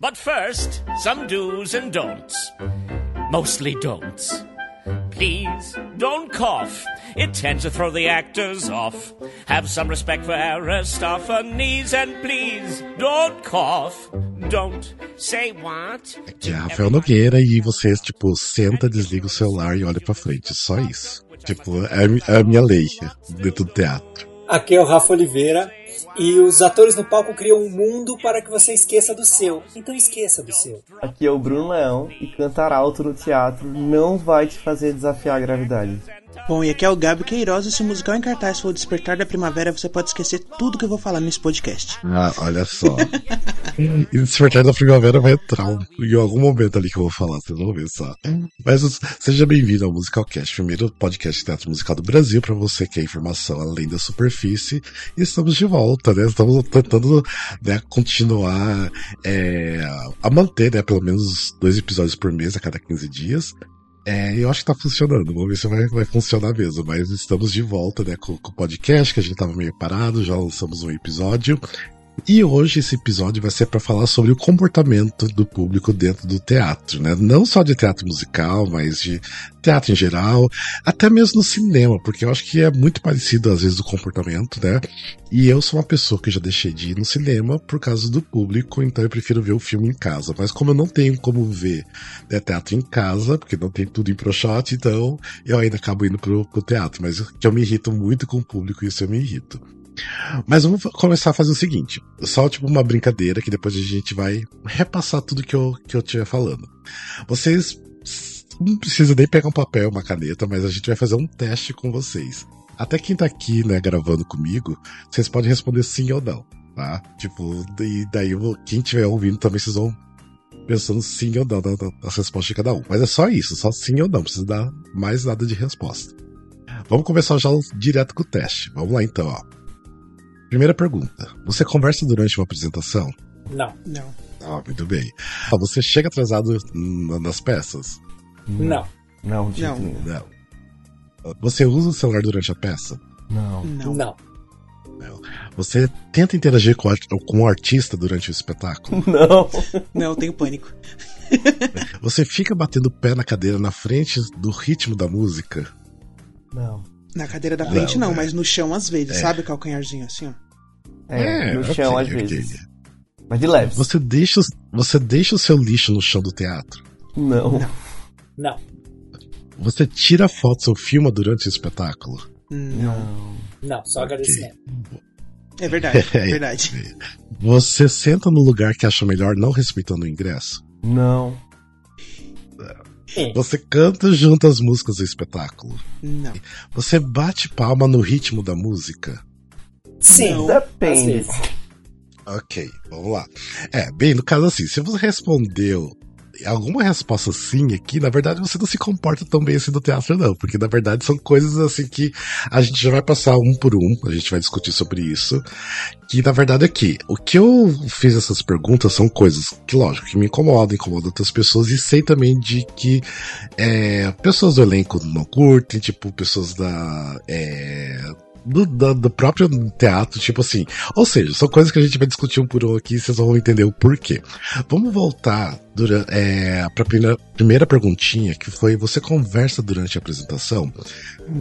But first, some do's and don'ts. Mostly don'ts. Please don't cough. It tends to throw the actors off. Have some respect for Aristophanes and please don't cough. Don't say what. Aqui é Rafael Nogueira e você, tipo, senta, desliga o celular e olha pra frente. Só isso. Tipo, é a minha lei dentro do teatro. Aqui é o Rafa Oliveira e os atores no palco criam um mundo para que você esqueça do seu. Então esqueça do seu. Aqui é o Bruno Leão e cantar alto no teatro não vai te fazer desafiar a gravidade. Bom, e aqui é o Gabi Queiroz e se o musical em cartaz for o Despertar da Primavera, você pode esquecer tudo que eu vou falar nesse podcast. Ah, olha só. e Despertar da Primavera vai entrar um, em algum momento ali que eu vou falar, vocês vão ver só. Mas seja bem-vindo ao Musicalcast, primeiro podcast de teatro musical do Brasil, para você que é informação além da superfície. E estamos de volta, né? Estamos tentando né, continuar é, a manter, né, pelo menos dois episódios por mês a cada 15 dias. É, eu acho que tá funcionando. Vamos ver se vai, vai funcionar mesmo. Mas estamos de volta, né, com, com o podcast, que a gente tava meio parado, já lançamos um episódio. E hoje esse episódio vai ser para falar sobre o comportamento do público dentro do teatro, né? Não só de teatro musical, mas de teatro em geral, até mesmo no cinema, porque eu acho que é muito parecido às vezes o comportamento, né? E eu sou uma pessoa que já deixei de ir no cinema por causa do público, então eu prefiro ver o filme em casa. Mas como eu não tenho como ver né, teatro em casa, porque não tem tudo em ProShot, então eu ainda acabo indo pro, pro teatro. Mas que eu me irrito muito com o público, isso eu me irrito. Mas vamos começar a fazer o seguinte: só tipo uma brincadeira que depois a gente vai repassar tudo que eu, que eu estiver falando. Vocês não precisam nem pegar um papel, uma caneta, mas a gente vai fazer um teste com vocês. Até quem tá aqui, né, gravando comigo, vocês podem responder sim ou não, tá? Tipo, e daí quem estiver ouvindo também vocês vão pensando sim ou não nas respostas de cada um. Mas é só isso, só sim ou não, não precisa dar mais nada de resposta. Vamos começar já direto com o teste. Vamos lá então, ó. Primeira pergunta. Você conversa durante uma apresentação? Não. Não. Ah, muito bem. Ah, você chega atrasado nas peças? Não. Não, de Não. Não. Você usa o celular durante a peça? Não. Não. Não. Você tenta interagir com, o art- com o artista durante o espetáculo? Não. Não, eu tenho pânico. Você fica batendo o pé na cadeira na frente do ritmo da música? Não. Na cadeira da frente Não, não, é. mas no chão às vezes, É. sabe o calcanharzinho assim, ó? É, no ok, chão às ok. vezes. Mas de leve. Você deixa, você deixa o seu lixo no chão do teatro? Não. Não. Não. Você tira fotos ou filma durante o espetáculo? Não. Não. Não. Só agradecimento. É verdade, é verdade. Você senta no lugar que acha melhor não respeitando o ingresso? Não. Sim. Você canta junto às músicas do espetáculo? Não. Você bate palma no ritmo da música? Sim. Não. Depende. Ok, vamos lá. É, bem, no caso assim, se você respondeu alguma resposta sim aqui, na verdade você não se comporta tão bem assim no teatro, não, porque na verdade são coisas assim que a gente já vai passar um por um, a gente vai discutir sobre isso. Que na verdade aqui, o que eu fiz essas perguntas são coisas que, lógico, que me incomodam, incomodam outras pessoas, e sei também de que é, pessoas do elenco não curtem, tipo, pessoas da. É, do, da- do próprio teatro, tipo assim. Ou seja, são coisas que a gente vai discutir um por um aqui vocês vão entender o porquê. Vamos voltar dura, é, para a primeira, primeira perguntinha, que foi: você conversa durante a apresentação?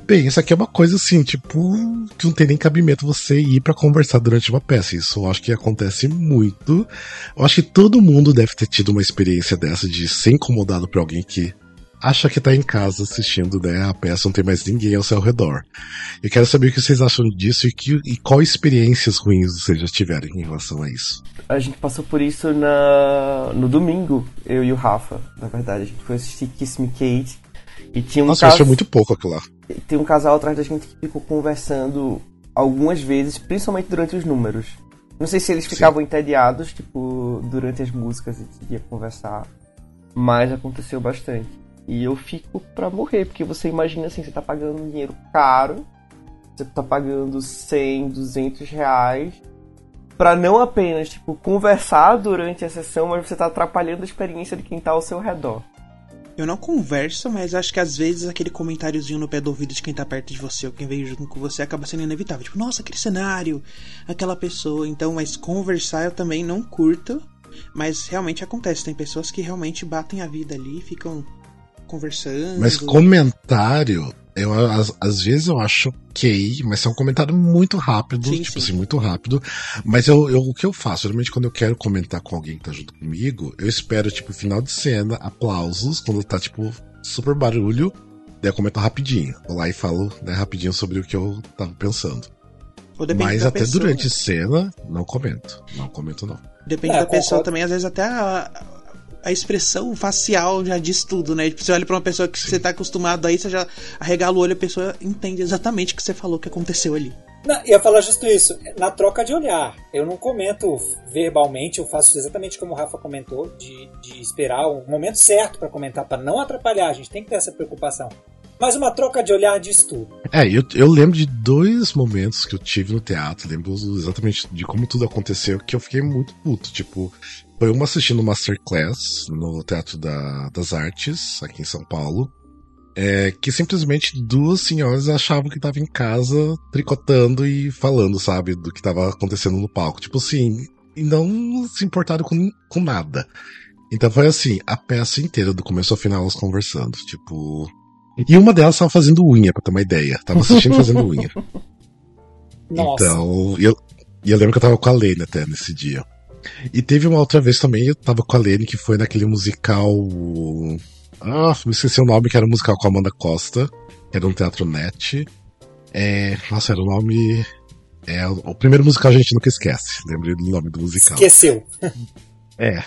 Bem, isso aqui é uma coisa assim, tipo, que não tem nem cabimento você ir pra conversar durante uma peça. Isso eu acho que acontece muito. Eu acho que todo mundo deve ter tido uma experiência dessa de ser incomodado por alguém que acha que tá em casa assistindo né, a peça, não tem mais ninguém ao seu redor. Eu quero saber o que vocês acham disso e, que, e qual experiências ruins vocês já tiveram em relação a isso. A gente passou por isso na... no domingo, eu e o Rafa, na verdade. A gente foi assistir Kiss Me Kate. E tinha um Nossa, achei muito pouco aquilo lá. tem um casal atrás da gente que ficou conversando algumas vezes, principalmente durante os números. Não sei se eles Sim. ficavam entediados, tipo, durante as músicas e queria conversar, mas aconteceu bastante. E eu fico pra morrer, porque você imagina assim, você tá pagando dinheiro caro, você tá pagando 100, 200 reais, pra não apenas, tipo, conversar durante a sessão, mas você tá atrapalhando a experiência de quem tá ao seu redor. Eu não converso, mas acho que às vezes aquele comentáriozinho no pé do ouvido de quem tá perto de você ou quem veio junto com você acaba sendo inevitável. Tipo, nossa, aquele cenário, aquela pessoa. Então, mas conversar eu também não curto. Mas realmente acontece, tem pessoas que realmente batem a vida ali, ficam conversando. Mas comentário, eu, às, às vezes eu acho ok, mas é um comentário muito rápido, Sim, tipo sim. assim, muito rápido. Mas eu, eu- o que eu faço? Geralmente quando eu quero comentar com alguém que tá junto comigo, eu espero, tipo, final de cena, aplausos, quando tá, tipo, super barulho, daí eu comento rapidinho. Vou lá e falo, né, rapidinho sobre o que eu tava pensando. Mas até pessoa. durante cena, não comento. Não comento, não. Depende É, da pessoa concordo. também, às vezes até a, a expressão facial já diz tudo, né? Tipo, você olha pra uma pessoa que você tá acostumado aí, você já arregala o olho, a pessoa entende exatamente o que você falou que aconteceu ali. Não, ia falar justo isso, na troca de olhar. Eu não comento verbalmente, eu faço exatamente como o Rafa comentou, de, de esperar o momento certo pra comentar, pra não atrapalhar, a gente tem que ter essa preocupação. Mas uma troca de olhar diz tudo. É, eu, eu lembro de dois momentos que eu tive no teatro, lembro exatamente de como tudo aconteceu, que eu fiquei muito puto. Tipo, foi uma assistindo Masterclass no Teatro da- das Artes, aqui em São Paulo, é, que simplesmente duas senhoras achavam que estavam em casa tricotando e falando, sabe, do que estava acontecendo no palco. Tipo assim, e não se importaram com, com nada. Então foi assim, a peça inteira, do começo ao final, elas conversando. Tipo. E uma delas tava fazendo unha, pra ter uma ideia. Tava assistindo fazendo unha. Nossa. Então, e eu, e eu lembro que eu tava com a Lene até nesse dia. E teve uma outra vez também, eu tava com a Lene, que foi naquele musical. Ah, me esqueci o nome, que era um musical com a Amanda Costa, que era um teatro net. É, nossa, era o nome. É, o, primeiro musical a gente nunca esquece. Lembrei do nome do musical. Esqueceu. É,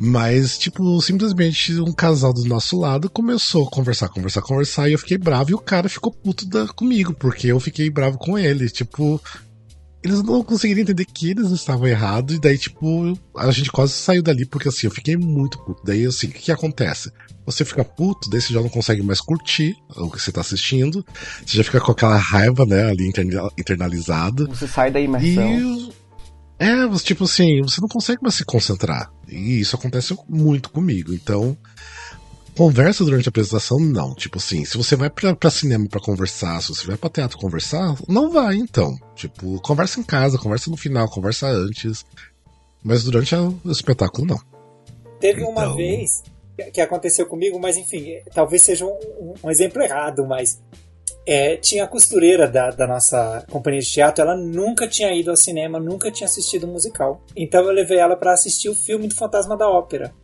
mas, tipo, simplesmente um casal do nosso lado começou a conversar, conversar, conversar, e eu fiquei bravo, e o cara ficou puto da, comigo, porque eu fiquei bravo com ele. Tipo, eles não conseguiram entender que eles estavam errados, e daí, tipo, a gente quase saiu dali, porque assim, eu fiquei muito puto. Daí, assim, o que, que acontece? Você fica puto, daí você já não consegue mais curtir o que você tá assistindo, você já fica com aquela raiva, né, ali interna- internalizada. Você sai da imersão. E. É, tipo assim, você não consegue mais se concentrar. E isso acontece muito comigo. Então, conversa durante a apresentação, não. Tipo assim, se você vai pra, pra cinema pra conversar, se você vai pra teatro conversar, não vai, então. Tipo, conversa em casa, conversa no final, conversa antes. Mas durante o espetáculo, não. Teve uma Então- vez que- aconteceu comigo, mas enfim, é, talvez seja um, um- um exemplo errado, mas é, tinha a costureira da, da nossa companhia de teatro, ela nunca tinha ido ao cinema, nunca tinha assistido um musical. Então eu levei ela para assistir o filme do Fantasma da Ópera.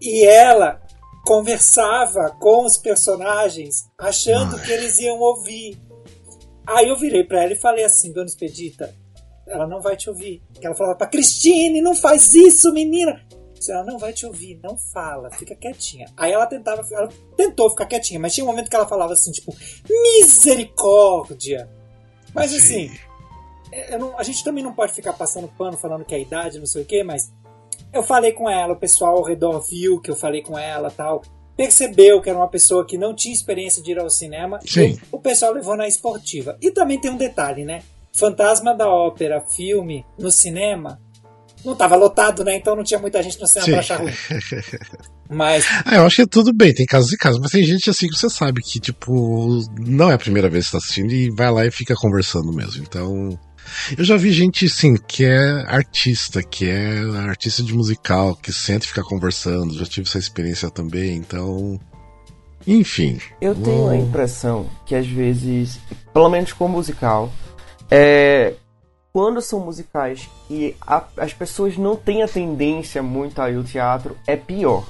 E ela conversava com os personagens, achando Ai. que eles iam ouvir. Aí eu virei para ela e falei assim, Dona Expedita, ela não vai te ouvir. Ela falava pra Cristine, não faz isso, menina. Ela não vai te ouvir, não fala, fica quietinha. Aí ela tentava, ela tentou ficar quietinha, mas tinha um momento que ela falava assim, tipo, misericórdia. Mas assim, eu não- a gente também não pode ficar passando pano falando que é a idade, não sei o quê, mas eu falei com ela, o pessoal ao redor viu que eu falei com ela tal. Percebeu que era uma pessoa que não tinha experiência de ir ao cinema. Sim. O pessoal levou na esportiva. E também tem um detalhe, né? Fantasma da Ópera, filme, no cinema, não tava lotado, né? Então não tinha muita gente no cinema Sim. pra achar ruim. Mas Ah, eu acho que tudo bem, tem casos e casos, mas tem gente assim que você sabe que, tipo, não é a primeira vez que tá assistindo e vai lá e fica conversando mesmo. Então. Eu já vi gente, assim, que é artista, que é artista de musical, que senta e fica conversando, já tive essa experiência também, então. Enfim. Eu tenho a impressão que às vezes, pelo menos com musical, é, quando são musicais que a- as pessoas não têm a tendência muito a ir ao teatro, é pior.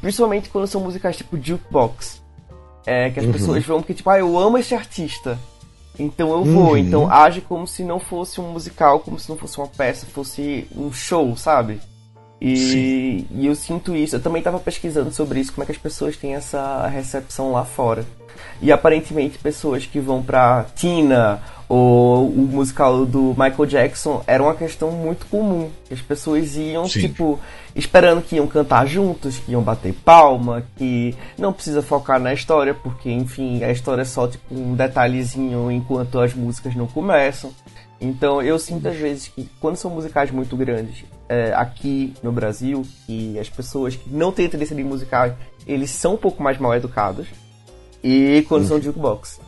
Principalmente quando são musicais tipo jukebox. É, que as Uhum. pessoas vão porque, tipo, ah, eu amo esse artista. Então eu vou. Uhum. Então age como se não fosse um musical, como se não fosse uma peça, fosse um show, sabe? E, e eu sinto isso. Eu também tava pesquisando sobre isso, como é que as pessoas têm essa recepção lá fora. E aparentemente pessoas que vão pra Tina ou o musical do Michael Jackson era uma questão muito comum. As pessoas iam, Sim. tipo, esperando que iam cantar juntos, que iam bater palma, que não precisa focar na história, porque, enfim, a história é só, tipo, um detalhezinho enquanto as músicas não começam. Então eu sinto às vezes que quando são musicais muito grandes é, aqui no Brasil, que as pessoas que não têm tendência de musical, eles são um pouco mais mal educados. E condição de jukebox.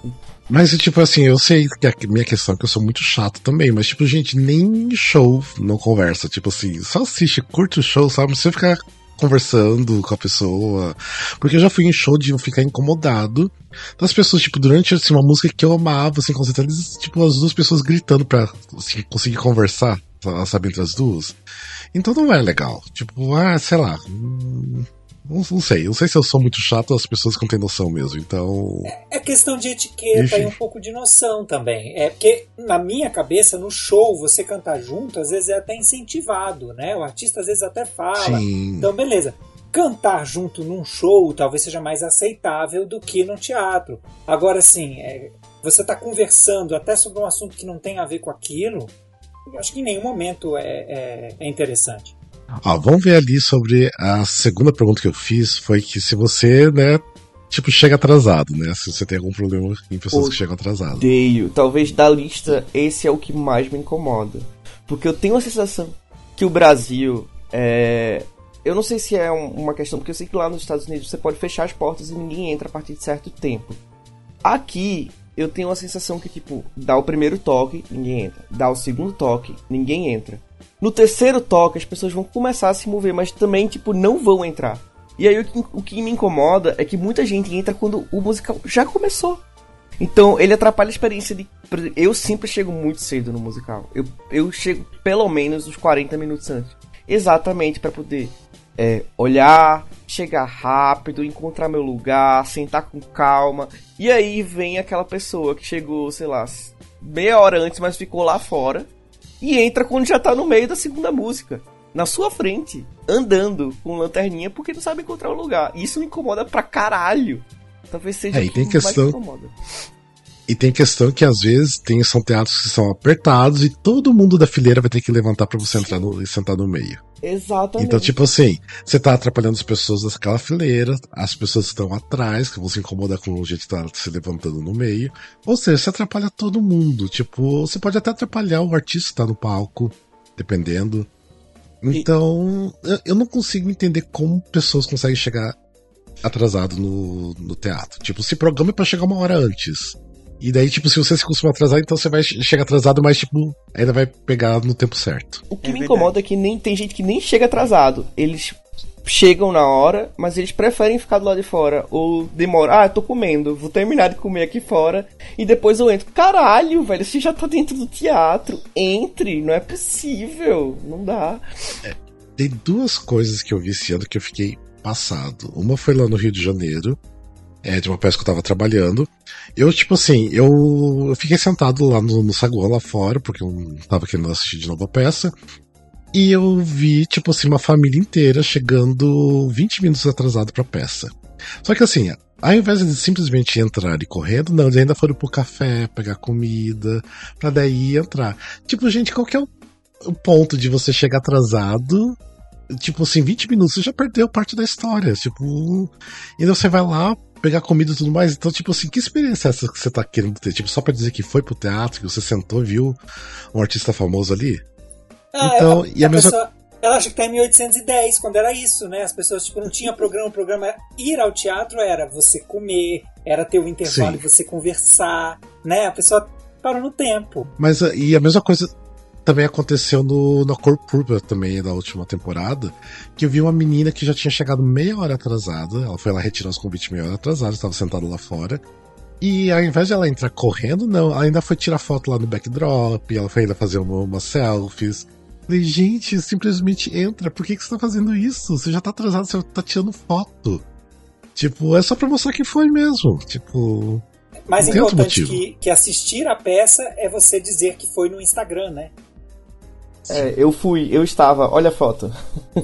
Mas, tipo assim, eu sei que a minha questão é que eu sou muito chato também, mas, tipo, gente, nem show não conversa. Tipo assim, só assiste, curte o show, sabe? Precisa ficar conversando com a pessoa. Porque eu já fui em show de ficar incomodado das pessoas, tipo, durante assim, uma música que eu amava, assim, concentrando, tipo, as duas pessoas gritando pra assim, conseguir conversar, sabe, entre as duas. Então não é legal. Tipo, ah, sei lá. Hum, não, não, sei, não sei se eu sou muito chato ou as pessoas que não têm noção mesmo, então. É, é questão de etiqueta e um pouco de noção também. É porque, na minha cabeça, no show, você cantar junto, às vezes é até incentivado, né? O artista às vezes até fala. Sim. Então, beleza. Cantar junto num show talvez seja mais aceitável do que no teatro. Agora, assim, é, você está conversando até sobre um assunto que não tem a ver com aquilo, eu acho que em nenhum momento é, é, é interessante. Ó, vamos ver ali sobre a segunda pergunta que eu fiz, foi que se você, né, tipo, chega atrasado, né? Se você tem algum problema em pessoas que chegam atrasadas. Odeio. Talvez da lista, esse é o que mais me incomoda. Porque eu tenho a sensação que o Brasil é. Eu não sei se é uma questão, porque eu sei que lá nos Estados Unidos você pode fechar as portas e ninguém entra a partir de certo tempo. Aqui, eu tenho a sensação que, tipo, dá o primeiro toque, ninguém entra. Dá o segundo toque, ninguém entra. No terceiro toque, as pessoas vão começar a se mover, mas também, tipo, não vão entrar. E aí o que, o que me incomoda é que muita gente entra quando o musical já começou. Então ele atrapalha a experiência de. Eu sempre chego muito cedo no musical. Eu, eu chego pelo menos uns 40 minutos antes. Exatamente para poder é, olhar, chegar rápido, encontrar meu lugar, sentar com calma. E aí vem aquela pessoa que chegou, sei lá, meia hora antes, mas ficou lá fora e entra quando já tá no meio da segunda música. Na sua frente, andando com lanterninha porque não sabe encontrar o lugar. Isso me incomoda pra caralho. Talvez seja é, e tem questão, E tem questão que às vezes tem, são teatros que são apertados e todo mundo da fileira vai ter que levantar para você entrar no, e sentar no meio. Exatamente. Então, tipo assim, você tá atrapalhando as pessoas daquela fileira, as pessoas estão atrás, que vão se incomodar com o jeito que tá se levantando no meio. Ou seja, você atrapalha todo mundo. Tipo, você pode até atrapalhar o artista que tá no palco, dependendo. Então, e... eu não consigo entender como pessoas conseguem chegar atrasado no, no teatro. Tipo, se programa é pra chegar uma hora antes. E daí, tipo, se você se costuma atrasar, então você vai chegar atrasado, mas, tipo, ainda vai pegar no tempo certo. O que é me verdade. incomoda é que nem tem gente que nem chega atrasado. Eles chegam na hora, mas eles preferem ficar do lado de fora. Ou demora, ah, tô comendo, vou terminar de comer aqui fora e depois eu entro. Caralho, velho, você já tá dentro do teatro. Entre, não é possível, não dá. É, tem duas coisas que eu vi esse ano que eu fiquei passado. Uma foi lá no Rio de Janeiro, é, de uma peça que eu tava trabalhando. Eu, tipo assim, eu, eu fiquei sentado lá no, no saguão lá fora, porque eu tava querendo assistir de novo a peça. E eu vi, tipo assim, uma família inteira chegando 20 minutos atrasado pra peça. Só que assim, ao invés de simplesmente entrar e correndo, não, eles ainda foram pro café, pegar comida, pra daí entrar. Tipo, gente, qual que é o, ponto de você chegar atrasado tipo assim, 20 minutos você já perdeu parte da história. Tipo, e você vai lá, pegar comida e tudo mais. Então, tipo assim, que experiência é essa que você tá querendo ter? Tipo, só pra dizer que foi pro teatro, que você sentou e viu um artista famoso ali? Ah, então, a, e a, a mesma. Pessoa, ela acha que tá em 1810, quando era isso, né? As pessoas, tipo, não tinha programa. O programa ir ao teatro era você comer, era ter o intervalo e você conversar, né? A pessoa parou no tempo. Mas, e a mesma coisa também aconteceu no, na Cor Púrpura também, da última temporada, que eu vi uma menina que já tinha chegado meia hora atrasada, ela foi lá retirar os convites meia hora atrasada, estava sentada lá fora, e ao invés de ela entrar correndo, não, ela ainda foi tirar foto lá no backdrop, ela foi ainda fazer uma, uma selfies. Falei, gente, simplesmente entra, por que, que você tá fazendo isso? Você já tá atrasado, você tá tirando foto. Tipo, é só pra mostrar que foi mesmo. Tipo. Mais importante que, que assistir a peça é você dizer que foi no Instagram, né? É, eu fui, eu estava, olha a foto.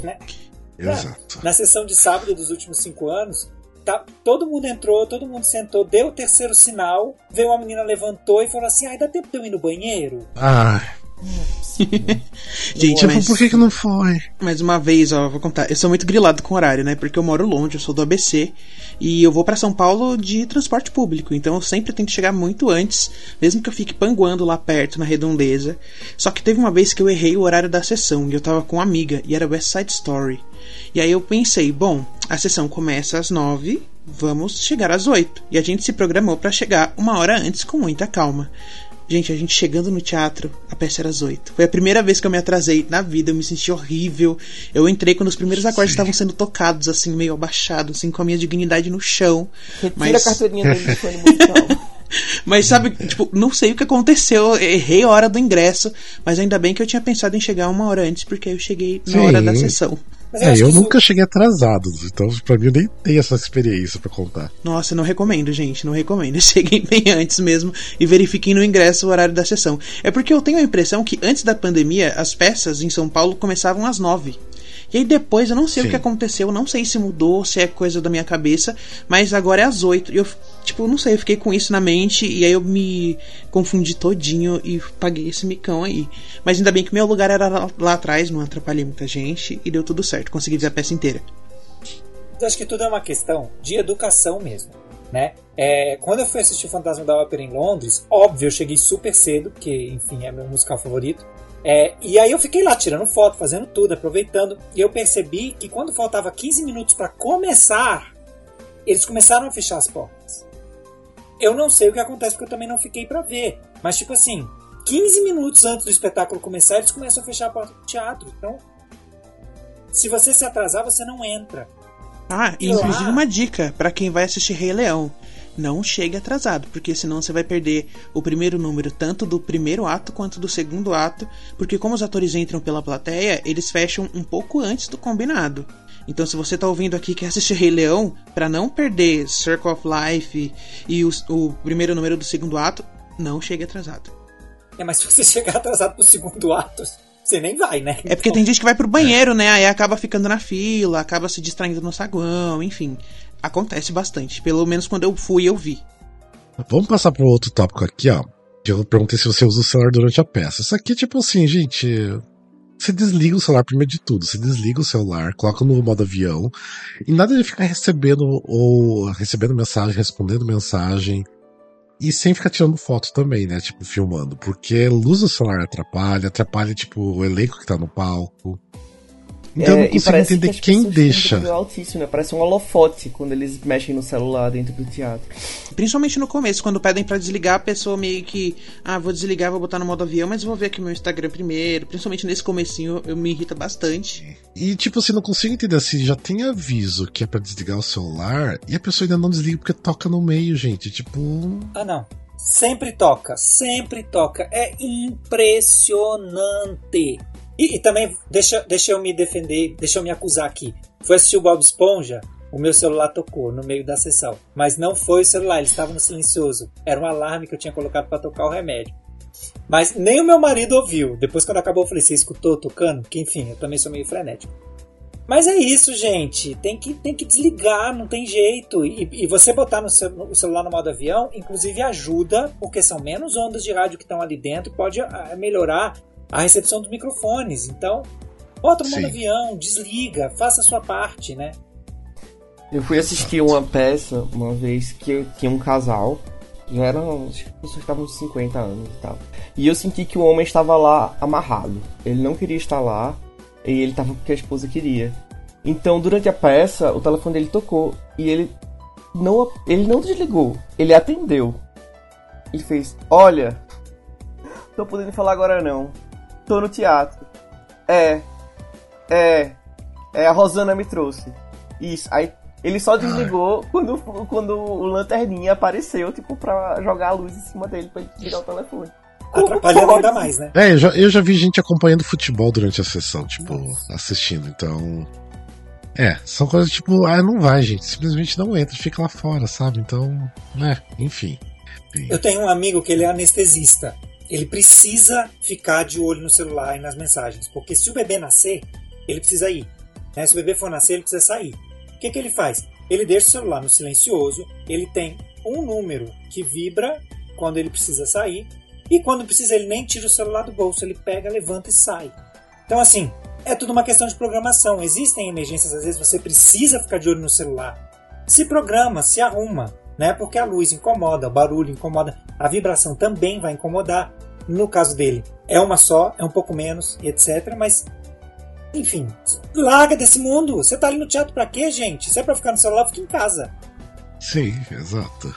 Né? Exato. Na, na sessão de sábado dos últimos cinco anos, tá, todo mundo entrou, todo mundo sentou, deu o terceiro sinal, veio uma menina, levantou e falou assim: ai, dá tempo de eu ir no banheiro? Ah. Gente, mas por que, que não foi? Mais uma vez, ó, vou contar. Eu sou muito grilado com horário, né? Porque eu moro longe, eu sou do ABC e eu vou para São Paulo de transporte público. Então eu sempre tento chegar muito antes, mesmo que eu fique panguando lá perto, na redondeza. Só que teve uma vez que eu errei o horário da sessão e eu tava com uma amiga e era West Side Story. E aí eu pensei, bom, a sessão começa às nove vamos chegar às 8. E a gente se programou para chegar uma hora antes com muita calma. Gente, a gente chegando no teatro, a peça era às 8. Foi a primeira vez que eu me atrasei na vida, eu me senti horrível. Eu entrei quando os primeiros acordes estavam sendo tocados, assim, meio abaixado, assim, com a minha dignidade no chão. Retira Mas- a carteirinha dele do musical. Mas sabe, tipo, não sei o que aconteceu, eu errei a hora do ingresso, mas ainda bem que eu tinha pensado em chegar uma hora antes, porque aí eu cheguei na Sim. hora da sessão. Mas É, acho eu que isso- nunca cheguei atrasado, então pra mim eu nem tenho essa experiência pra contar. Nossa, não recomendo, gente, não recomendo. Cheguem bem antes mesmo e verifiquem no ingresso o horário da sessão. É porque eu tenho a impressão que antes da pandemia as peças em São Paulo começavam às nove. E aí depois eu não sei Sim. o que aconteceu, não sei se mudou, se é coisa da minha cabeça, mas agora é às oito. E eu, tipo, não sei, eu fiquei com isso na mente e aí eu me confundi todinho e paguei esse micão aí. Mas ainda bem que meu lugar era lá, lá atrás, não atrapalhei muita gente e deu tudo certo, consegui ver a peça inteira. Eu acho que tudo é uma questão de educação mesmo, né? É, quando eu fui assistir o Fantasma da Ópera em Londres, óbvio, eu cheguei super cedo, porque, enfim, é meu musical favorito. É, e aí eu fiquei lá tirando foto, fazendo tudo, aproveitando. E eu percebi que quando faltava 15 minutos para começar, eles começaram a fechar as portas. Eu não sei o que acontece porque eu também não fiquei para ver. Mas tipo assim, 15 minutos antes do espetáculo começar, eles começam a fechar a porta do teatro. Então, se você se atrasar, você não entra. Ah, E inclusive lá- uma dica pra quem vai assistir Rei Leão. Não chegue atrasado, porque senão você vai perder o primeiro número, tanto do primeiro ato quanto do segundo ato, porque como os atores entram pela plateia, eles fecham um pouco antes do combinado. Então, se você tá ouvindo aqui e quer assistir Rei Leão, pra não perder Circle of Life e o, o primeiro número do segundo ato, não chegue atrasado. É, mas se você chegar atrasado pro segundo ato, você nem vai, né? É porque tem gente que vai pro banheiro, né? Aí acaba ficando na fila, acaba se distraindo no saguão, enfim. Acontece bastante. Pelo menos quando eu fui, eu vi. Vamos passar para outro tópico aqui, ó. Eu perguntei se você usa o celular durante a peça. Isso aqui, tipo assim, gente. Você desliga o celular primeiro de tudo. Você desliga o celular, coloca no modo avião. E nada de ficar recebendo ou recebendo mensagem, respondendo mensagem. E sem ficar tirando foto também, né? Tipo, filmando. Porque luz do celular atrapalha, atrapalha, tipo, o elenco que tá no palco. Então eu É, não e consigo entender que quem têm um deixa. nível altíssimo, né? Parece um holofote quando eles mexem no celular dentro do teatro. Principalmente no começo, quando pedem pra desligar, a pessoa meio que, ah, vou desligar, vou botar no modo avião, mas vou ver aqui meu Instagram primeiro. Principalmente nesse comecinho, eu me irrita bastante. E tipo assim, não consigo entender assim, já tem aviso que é pra desligar o celular e a pessoa ainda não desliga porque toca no meio, gente. Tipo, Ah, não. Sempre toca, sempre toca. É impressionante. E, e também, deixa, deixa eu me defender, deixa eu me acusar aqui. Foi assistir o Bob Esponja, o meu celular tocou no meio da sessão. Mas não foi o celular, ele estava no silencioso. Era um alarme que eu tinha colocado para tocar o remédio. Mas nem o meu marido ouviu. Depois, quando acabou, eu falei: Você escutou tocando? Que enfim, eu também sou meio frenético. Mas é isso, gente. Tem que, tem que desligar, não tem jeito. E, e você botar no cel- o celular no modo avião, inclusive ajuda, porque são menos ondas de rádio que estão ali dentro, pode ah, melhorar a recepção dos microfones. Então, bota no modo Sim. avião, desliga, faça a sua parte, né? Eu fui assistir uma peça uma vez que eu tinha um casal. Já eram. As pessoas estavam com 50 anos e tal. E eu senti que o homem estava lá amarrado. Ele não queria estar lá. E ele estava porque a esposa queria. Então, durante a peça, o telefone dele tocou. E ele não, ele não desligou. Ele atendeu. Ele fez: Olha, tô podendo falar agora não. Tô no teatro. É. É. É, a Rosana me trouxe. Isso. Aí ele só desligou quando, quando o lanterninha apareceu, tipo, pra jogar a luz em cima dele pra ele desligar o telefone. Atrapalhando ainda mais, né? é, eu já, eu já vi gente acompanhando futebol durante a sessão, tipo, assistindo, então. É, são coisas tipo, ah, não vai, gente, simplesmente não entra, fica lá fora, sabe? Então, né, enfim. Eu tenho um amigo que ele é anestesista. Ele precisa ficar de olho no celular e nas mensagens, porque se o bebê nascer, ele precisa ir. né? Se o bebê for nascer, ele precisa sair. O que, que ele faz? Ele deixa o celular no silencioso, ele tem um número que vibra quando ele precisa sair, e quando precisa ele nem tira o celular do bolso, ele pega, levanta e sai. Então, assim, é tudo uma questão de programação. Existem emergências, às vezes você precisa ficar de olho no celular. Se programa, se arruma, né? Porque a luz incomoda, o barulho incomoda, a vibração também vai incomodar. No caso dele, é uma só, é um pouco menos, etc. Mas, enfim, larga desse mundo. Você tá ali no teatro pra quê, gente? Se é pra ficar no celular, fica em casa. Sim, exato.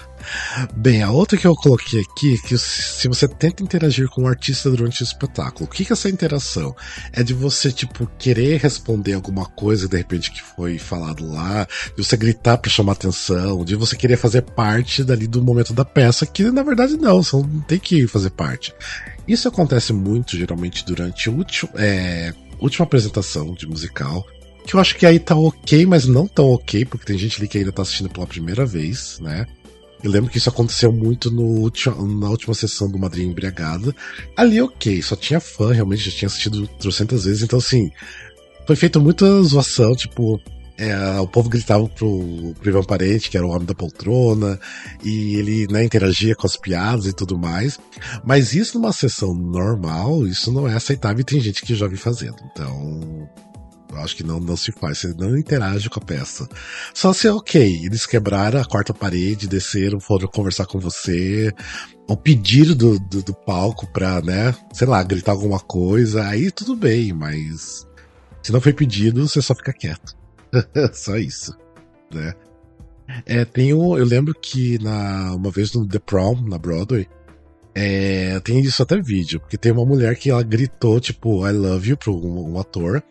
Bem, a outra que eu coloquei aqui é que se você tenta interagir com o um artista durante o espetáculo, o que, que é essa interação? É de você, tipo, querer responder alguma coisa, de repente, que foi falado lá, de você gritar para chamar atenção, de você querer fazer parte dali do momento da peça, que na verdade não, você não tem que fazer parte. Isso acontece muito, geralmente, durante a última, é, última apresentação de musical, que eu acho que aí tá ok, mas não tão ok, porque tem gente ali que ainda tá assistindo pela primeira vez, né? Eu lembro que isso aconteceu muito no último, na última sessão do Madrinha Embriagada. Ali, ok, só tinha fã, realmente já tinha assistido trocentas vezes, então assim, foi feita muita zoação, tipo, é, o povo gritava pro, pro Ivan Parente, que era o homem da poltrona, e ele né, interagia com as piadas e tudo mais. Mas isso numa sessão normal, isso não é aceitável e tem gente que já vi fazendo. Então, eu acho que não, não se faz, você não interage com a peça. Só se, ok, eles quebraram a quarta parede, desceram, foram conversar com você, ou pediram do, do, do palco pra, né, sei lá, gritar alguma coisa, aí tudo bem, mas se não foi pedido, você só fica quieto. só isso, né? É, tem um, eu lembro que na, uma vez no The Prom, na Broadway, é, tem isso até vídeo, porque tem uma mulher que ela gritou, tipo, I love you pro um, um ator,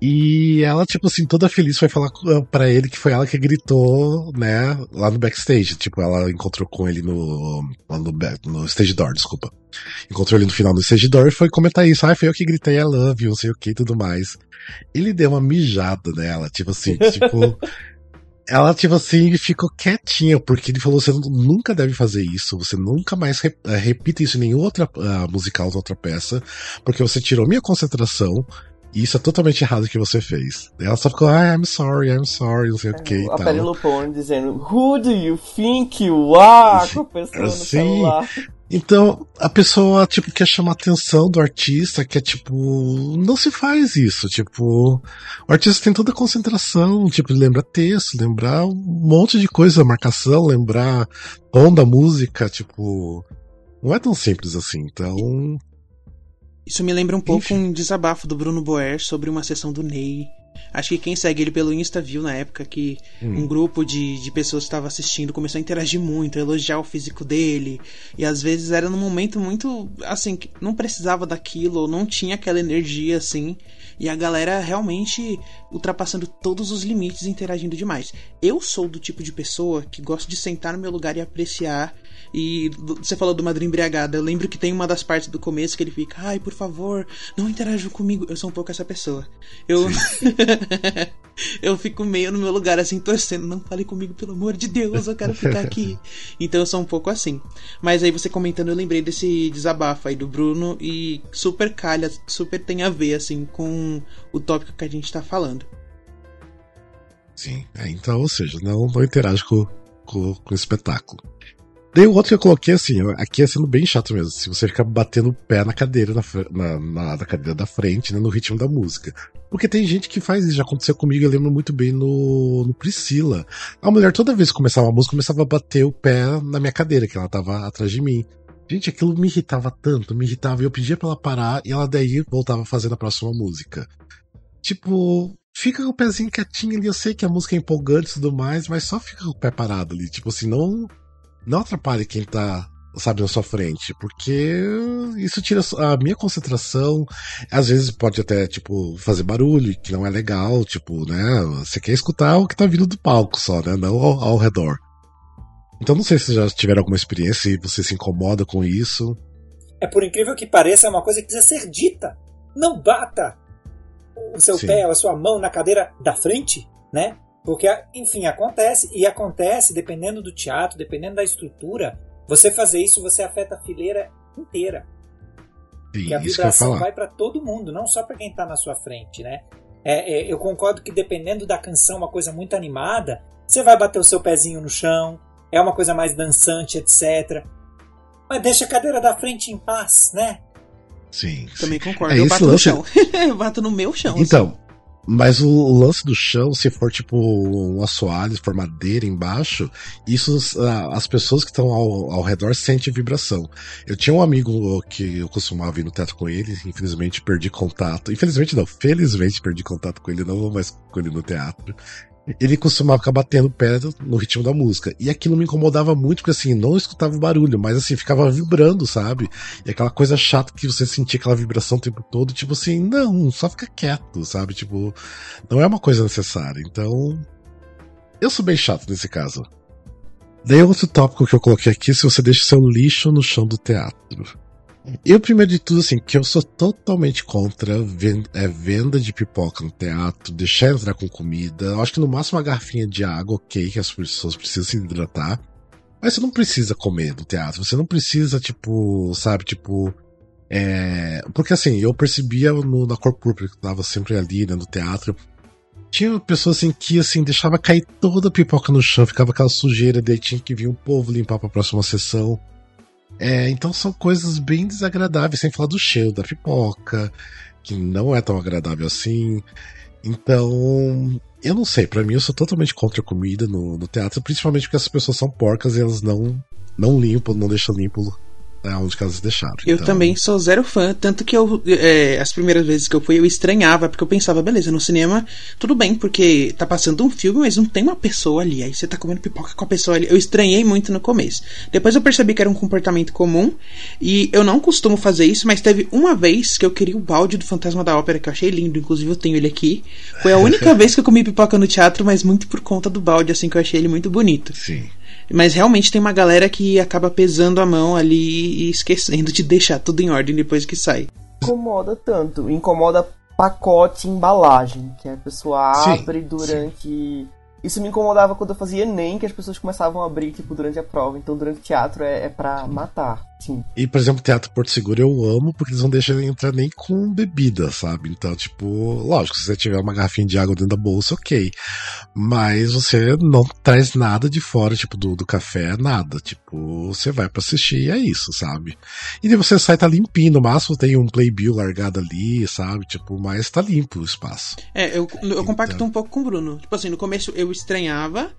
e ela, tipo assim, toda feliz foi falar para ele que foi ela que gritou, né, lá no backstage. Tipo, ela encontrou com ele no, no, no stage door, desculpa. Encontrou ele no final do stage door e foi comentar isso. Ah, foi eu que gritei I love you, não sei o que e tudo mais. Ele deu uma mijada nela, tipo assim, tipo. ela, tipo assim, ficou quietinha, porque ele falou: você nunca deve fazer isso, você nunca mais eh, repita isso em nenhuma outra uh, musical, outra peça, porque você tirou minha concentração, isso é totalmente errado o que você fez. Ela só ficou, ah, I'm sorry, I'm sorry, não sei o que e tal. A dizendo, Who do you think you are? Com a pessoa no celular. Então, a pessoa, tipo, quer chamar a atenção do artista, quer, tipo, não se faz isso, tipo, o artista tem toda a concentração, tipo, lembra texto, lembrar um monte de coisa, marcação, lembrar tom da música, tipo, não é tão simples assim, então isso me lembra um pouco Ixi. um desabafo do Bruno Boer sobre uma sessão do Ney. Acho que quem segue ele pelo Insta viu na época que hum. um grupo de, de pessoas que estava assistindo começou a interagir muito, a elogiar o físico dele. E às vezes era num momento muito assim, que não precisava daquilo, ou não tinha aquela energia assim. E a galera realmente ultrapassando todos os limites interagindo demais. Eu sou do tipo de pessoa que gosta de sentar no meu lugar e apreciar e você falou do Madrinha Embriagada. Eu lembro que tem uma das partes do começo que ele fica, ai, por favor, não interajam comigo. Eu sou um pouco essa pessoa. Eu. eu fico meio no meu lugar, assim, torcendo. Não fale comigo, pelo amor de Deus, eu quero ficar aqui. então eu sou um pouco assim. Mas aí você comentando, eu lembrei desse desabafo aí do Bruno e super calha, super tem a ver, assim, com o tópico que a gente tá falando. Sim, é, então, ou seja, não, não interage com, com, com o espetáculo. Daí o outro que eu coloquei assim, aqui é sendo bem chato mesmo, se você ficar batendo o pé na cadeira, na, na, na, cadeira da frente, né, no ritmo da música. Porque tem gente que faz isso, já aconteceu comigo, eu lembro muito bem no, no Priscila. A mulher toda vez que começava a música, começava a bater o pé na minha cadeira, que ela tava atrás de mim. Gente, aquilo me irritava tanto, me irritava, e eu pedia pra ela parar, e ela daí voltava fazendo a próxima música. Tipo, fica com o pezinho quietinho ali, eu sei que a música é empolgante e tudo mais, mas só fica com o pé parado ali, tipo assim, não não atrapalhe quem tá, sabe, na sua frente, porque isso tira a minha concentração. Às vezes pode até, tipo, fazer barulho, que não é legal, tipo, né? Você quer escutar o que tá vindo do palco só, né? Não ao, ao redor. Então não sei se já tiveram alguma experiência e você se incomoda com isso. É por incrível que pareça, é uma coisa que precisa ser dita. Não bata o seu Sim. pé, a sua mão na cadeira da frente, né? Porque, enfim, acontece, e acontece dependendo do teatro, dependendo da estrutura, você fazer isso, você afeta a fileira inteira. Sim, a vibração vai para todo mundo, não só para quem está na sua frente, né? É, é, eu concordo que dependendo da canção, uma coisa muito animada, você vai bater o seu pezinho no chão, é uma coisa mais dançante, etc. Mas deixa a cadeira da frente em paz, né? Sim. Também sim. concordo. É, eu bato lance... no chão. eu bato no meu chão. Então, assim. Mas o, lance do chão, se for tipo um assoalho, se for madeira embaixo, isso as pessoas que estão ao, ao redor sentem vibração. Eu tinha um amigo que eu costumava ir no teatro com ele, infelizmente perdi contato. Infelizmente não, felizmente perdi contato com ele, não vou mais com ele no teatro. Ele costumava ficar batendo pé no ritmo da música. E aquilo me incomodava muito, porque assim, não escutava o barulho, mas assim, ficava vibrando, sabe? E aquela coisa chata que você sentia aquela vibração o tempo todo, tipo assim, não, só fica quieto, sabe? Tipo, não é uma coisa necessária. Então, eu sou bem chato nesse caso. Daí outro tópico que eu coloquei aqui, se você deixa seu lixo no chão do teatro. Eu, primeiro de tudo, assim, que eu sou totalmente contra venda, é, venda de pipoca no teatro, deixar entrar com comida. Eu acho que no máximo uma garrafinha de água, ok, que as pessoas precisam se hidratar. Mas você não precisa comer no teatro. Você não precisa, tipo, sabe, tipo. É... Porque assim, eu percebia no, na cor púrpura que tava sempre ali, né, no teatro. Tinha pessoas assim que assim, deixava cair toda a pipoca no chão, ficava aquela sujeira, daí tinha que vir o povo limpar pra próxima sessão. É, então são coisas bem desagradáveis, sem falar do cheiro da pipoca, que não é tão agradável assim. Então, eu não sei, para mim eu sou totalmente contra a comida no, no teatro, principalmente porque essas pessoas são porcas e elas não, não limpam, não deixam limpo é onde que elas deixaram. Eu então... também sou zero fã, tanto que eu é, as primeiras vezes que eu fui eu estranhava, porque eu pensava, beleza, no cinema tudo bem, porque tá passando um filme, mas não tem uma pessoa ali, aí você tá comendo pipoca com a pessoa ali. Eu estranhei muito no começo. Depois eu percebi que era um comportamento comum, e eu não costumo fazer isso, mas teve uma vez que eu queria o balde do Fantasma da Ópera, que eu achei lindo, inclusive eu tenho ele aqui. Foi a única vez que eu comi pipoca no teatro, mas muito por conta do balde, assim, que eu achei ele muito bonito. Sim. Mas realmente tem uma galera que acaba pesando a mão ali e esquecendo de deixar tudo em ordem depois que sai. Incomoda tanto, incomoda pacote embalagem, que a pessoa abre sim, durante sim. Isso me incomodava quando eu fazia Enem, que as pessoas começavam a abrir, tipo, durante a prova. Então, durante o teatro é, é pra matar, sim. E, por exemplo, Teatro Porto Seguro eu amo, porque eles não deixam entrar nem com bebida, sabe? Então, tipo, lógico, se você tiver uma garrafinha de água dentro da bolsa, ok. Mas você não traz nada de fora, tipo, do, do café, nada. Tipo, você vai para assistir e é isso, sabe? E daí você sai, tá limpinho, no máximo tem um playbill largado ali, sabe? Tipo, mas tá limpo o espaço. É, eu, eu compacto então... um pouco com o Bruno. Tipo assim, no começo eu eu estranhava.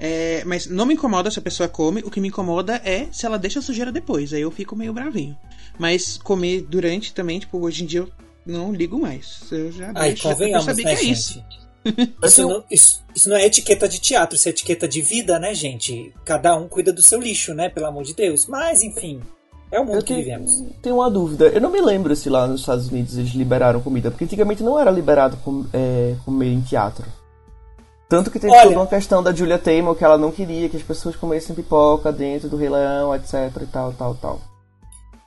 É, mas não me incomoda se a pessoa come, o que me incomoda é se ela deixa a sujeira depois. Aí eu fico meio bravinho. Mas comer durante também, tipo, hoje em dia eu não ligo mais. Eu já Ai, deixo, convenhamos, eu né, que é gente? isso. Isso não, isso, isso não, é etiqueta de teatro, isso é etiqueta de vida, né, gente? Cada um cuida do seu lixo, né? Pelo amor de Deus. Mas, enfim, é o mundo eu que tenho, vivemos. Tenho uma dúvida. Eu não me lembro se lá nos Estados Unidos eles liberaram comida, porque antigamente não era liberado com, é, comer em teatro. Tanto que tem Olha, toda uma questão da Julia Taymor que ela não queria que as pessoas comessem pipoca dentro do Rei Leão, etc e tal, tal, tal.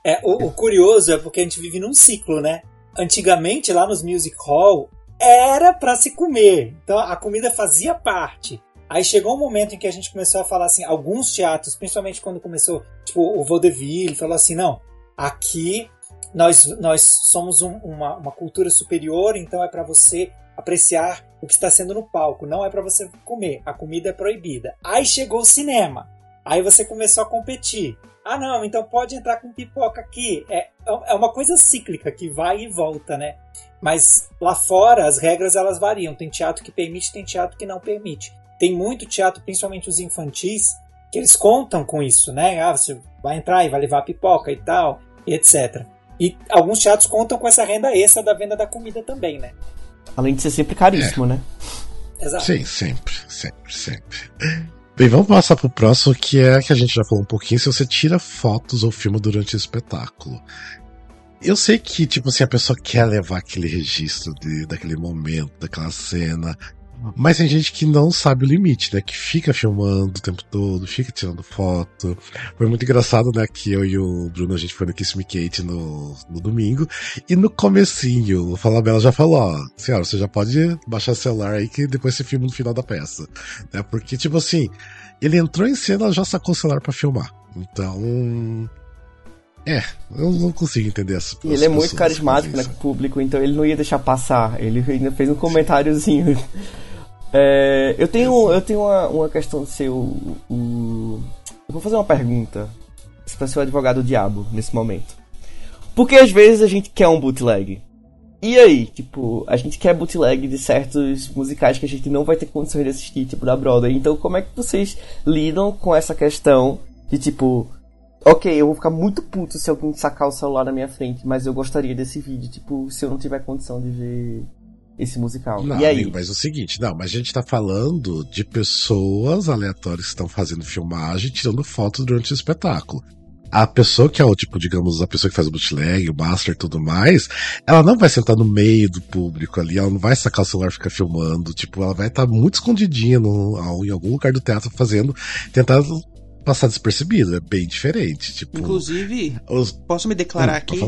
É, o, o curioso é porque a gente vive num ciclo, né? Antigamente, lá nos music hall, era para se comer. Então a comida fazia parte. Aí chegou um momento em que a gente começou a falar assim, alguns teatros, principalmente quando começou, tipo, o Vaudeville, falou assim, não, aqui nós, nós somos um, uma, uma cultura superior, então é para você apreciar o que está sendo no palco, não é para você comer, a comida é proibida. Aí chegou o cinema, aí você começou a competir. Ah, não, então pode entrar com pipoca aqui. É, é uma coisa cíclica que vai e volta, né? Mas lá fora as regras elas variam. Tem teatro que permite, tem teatro que não permite. Tem muito teatro, principalmente os infantis, que eles contam com isso, né? Ah, você vai entrar e vai levar pipoca e tal, e etc. E alguns teatros contam com essa renda extra da venda da comida também, né? Além de ser sempre caríssimo, é. né? Exato. Sim, sempre, sempre, sempre. Bem, vamos passar pro próximo, que é que a gente já falou um pouquinho, se você tira fotos ou filma durante o espetáculo. Eu sei que, tipo assim, a pessoa quer levar aquele registro de, daquele momento, daquela cena, mas tem gente que não sabe o limite, né? Que fica filmando o tempo todo, fica tirando foto. Foi muito engraçado, né? Que eu e o Bruno, a gente foi no Kiss Me Kate no, no domingo. E no comecinho, o Falabella já falou, ó, senhora, você já pode baixar o celular aí que depois você filma no final da peça. Né? Porque, tipo assim, ele entrou em cena, já sacou o celular para filmar. Então... É, eu não consigo entender essa E ele é muito carismático, né, com o público, então ele não ia deixar passar. Ele ainda fez um comentáriozinho é, eu tenho, eu tenho uma, uma questão de ser o, o, Eu vou fazer uma pergunta para ser o advogado do diabo nesse momento. Porque às vezes a gente quer um bootleg. E aí, tipo, a gente quer bootleg de certos musicais que a gente não vai ter condições de assistir, tipo da Broadway. Então, como é que vocês lidam com essa questão de tipo, ok, eu vou ficar muito puto se alguém sacar o celular na minha frente, mas eu gostaria desse vídeo, tipo, se eu não tiver condição de ver esse musical. Não, e aí? amigo, mas é o seguinte, não, mas a gente tá falando de pessoas aleatórias que estão fazendo filmagem, tirando fotos durante o espetáculo. A pessoa que é o tipo, digamos, a pessoa que faz o bootleg, o master e tudo mais, ela não vai sentar no meio do público ali, ela não vai sacar o celular e ficar filmando, tipo, ela vai estar tá muito escondidinha no, em algum lugar do teatro fazendo, tentar passar despercebido, é bem diferente, tipo... Inclusive, os... posso me declarar hum, aqui?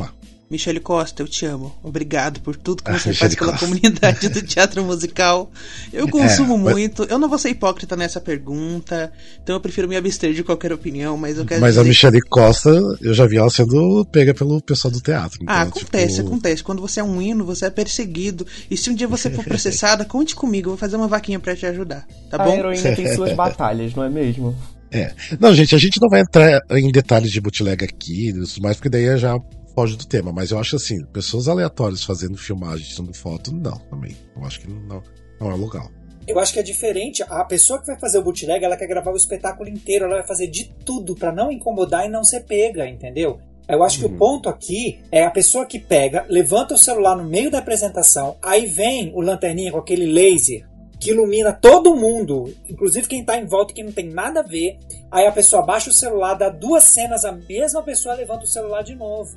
Michele Costa, eu te amo. Obrigado por tudo que ah, você faz pela Costa. comunidade do teatro musical. Eu é, consumo é, muito. Eu não vou ser hipócrita nessa pergunta, então eu prefiro me abster de qualquer opinião, mas eu quero Mas dizer... a Michele Costa, eu já vi ela sendo pega pelo pessoal do teatro. Então, ah, acontece, tipo... acontece. Quando você é um hino, você é perseguido. E se um dia você for processada, conte comigo, eu vou fazer uma vaquinha para te ajudar, tá bom? A heroína tem suas batalhas, não é mesmo? É. Não, gente, a gente não vai entrar em detalhes de bootleg aqui, mais porque daí é já foge do tema, mas eu acho assim, pessoas aleatórias fazendo filmagem, tirando foto, não, também. Eu acho que não, não é legal. Eu acho que é diferente. A pessoa que vai fazer o bootleg, ela quer gravar o espetáculo inteiro, ela vai fazer de tudo para não incomodar e não ser pega, entendeu? Eu acho que o uhum. ponto aqui é a pessoa que pega, levanta o celular no meio da apresentação, aí vem o lanterninha com aquele laser que ilumina todo mundo, inclusive quem tá em volta que não tem nada a ver. Aí a pessoa baixa o celular, dá duas cenas, a mesma pessoa levanta o celular de novo.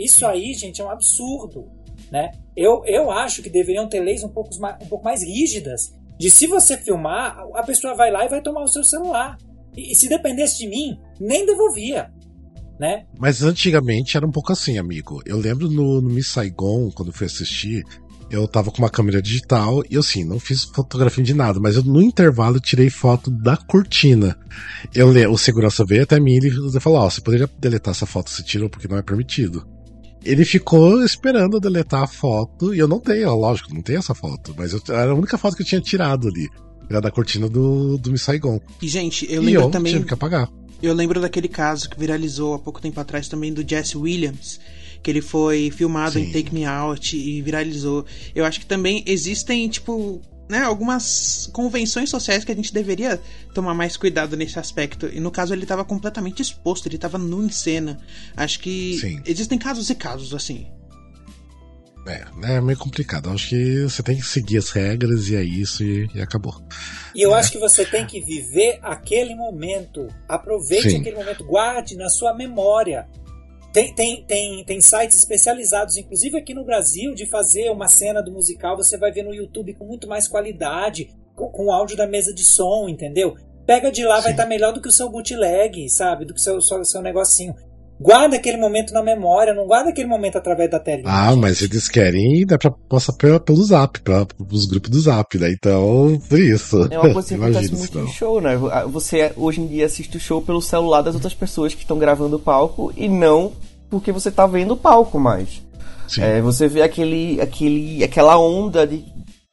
Isso aí, gente, é um absurdo. Né? Eu, eu acho que deveriam ter leis um pouco, um pouco mais rígidas. De se você filmar, a pessoa vai lá e vai tomar o seu celular. E, e se dependesse de mim, nem devolvia. Né? Mas antigamente era um pouco assim, amigo. Eu lembro no, no Miss Saigon, quando fui assistir, eu tava com uma câmera digital e assim, não fiz fotografia de nada, mas eu no intervalo tirei foto da cortina. Eu o segurança veio até mim e falou: Ó, oh, você poderia deletar essa foto você tirou porque não é permitido. Ele ficou esperando eu deletar a foto, e eu não tenho, lógico, não tenho essa foto, mas eu, era a única foto que eu tinha tirado ali. Era da cortina do, do Miss Saigon. E, gente, eu lembro eu também. Tive que apagar. Eu lembro daquele caso que viralizou há pouco tempo atrás também do Jesse Williams, que ele foi filmado Sim. em Take Me Out e viralizou. Eu acho que também existem, tipo, né, algumas convenções sociais que a gente deveria tomar mais cuidado nesse aspecto. E no caso ele estava completamente exposto, ele estava nu em cena. Acho que Sim. existem casos e casos assim. É, é meio complicado. Acho que você tem que seguir as regras e é isso e, e acabou. E eu é. acho que você tem que viver aquele momento. Aproveite Sim. aquele momento, guarde na sua memória. Tem, tem, tem, tem sites especializados, inclusive aqui no Brasil, de fazer uma cena do musical. Você vai ver no YouTube com muito mais qualidade, com, com o áudio da mesa de som, entendeu? Pega de lá, Sim. vai estar tá melhor do que o seu bootleg, sabe? Do que o seu, seu, seu negocinho. Guarda aquele momento na memória, não guarda aquele momento através da telinha. Ah, mas eles querem dá pra passar pelo, pelo zap, pra, pros grupos do zap, né? Então, por isso. É uma coisa que acontece muito em show, né? Você hoje em dia assiste o show pelo celular das outras pessoas que estão gravando o palco e não porque você tá vendo o palco mais. É, você vê aquele, aquele, aquela onda de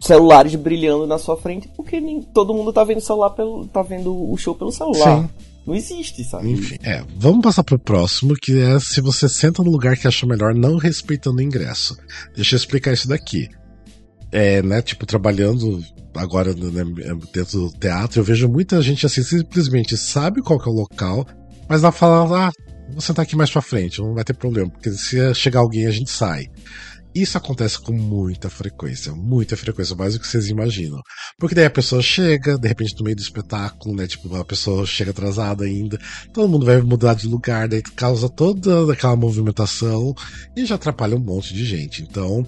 celulares brilhando na sua frente porque nem, todo mundo tá vendo celular pelo, tá vendo o show pelo celular. Sim. Não existe, sabe? Enfim, é. Vamos passar pro próximo, que é se você senta no lugar que acha melhor, não respeitando o ingresso. Deixa eu explicar isso daqui. É, né, tipo, trabalhando agora né, dentro do teatro, eu vejo muita gente assim, simplesmente sabe qual que é o local, mas não fala, ah, vou sentar aqui mais pra frente, não vai ter problema, porque se chegar alguém a gente sai. Isso acontece com muita frequência, muita frequência, mais do que vocês imaginam. Porque daí a pessoa chega, de repente no meio do espetáculo, né? Tipo, a pessoa chega atrasada ainda, todo mundo vai mudar de lugar, daí causa toda aquela movimentação e já atrapalha um monte de gente. Então,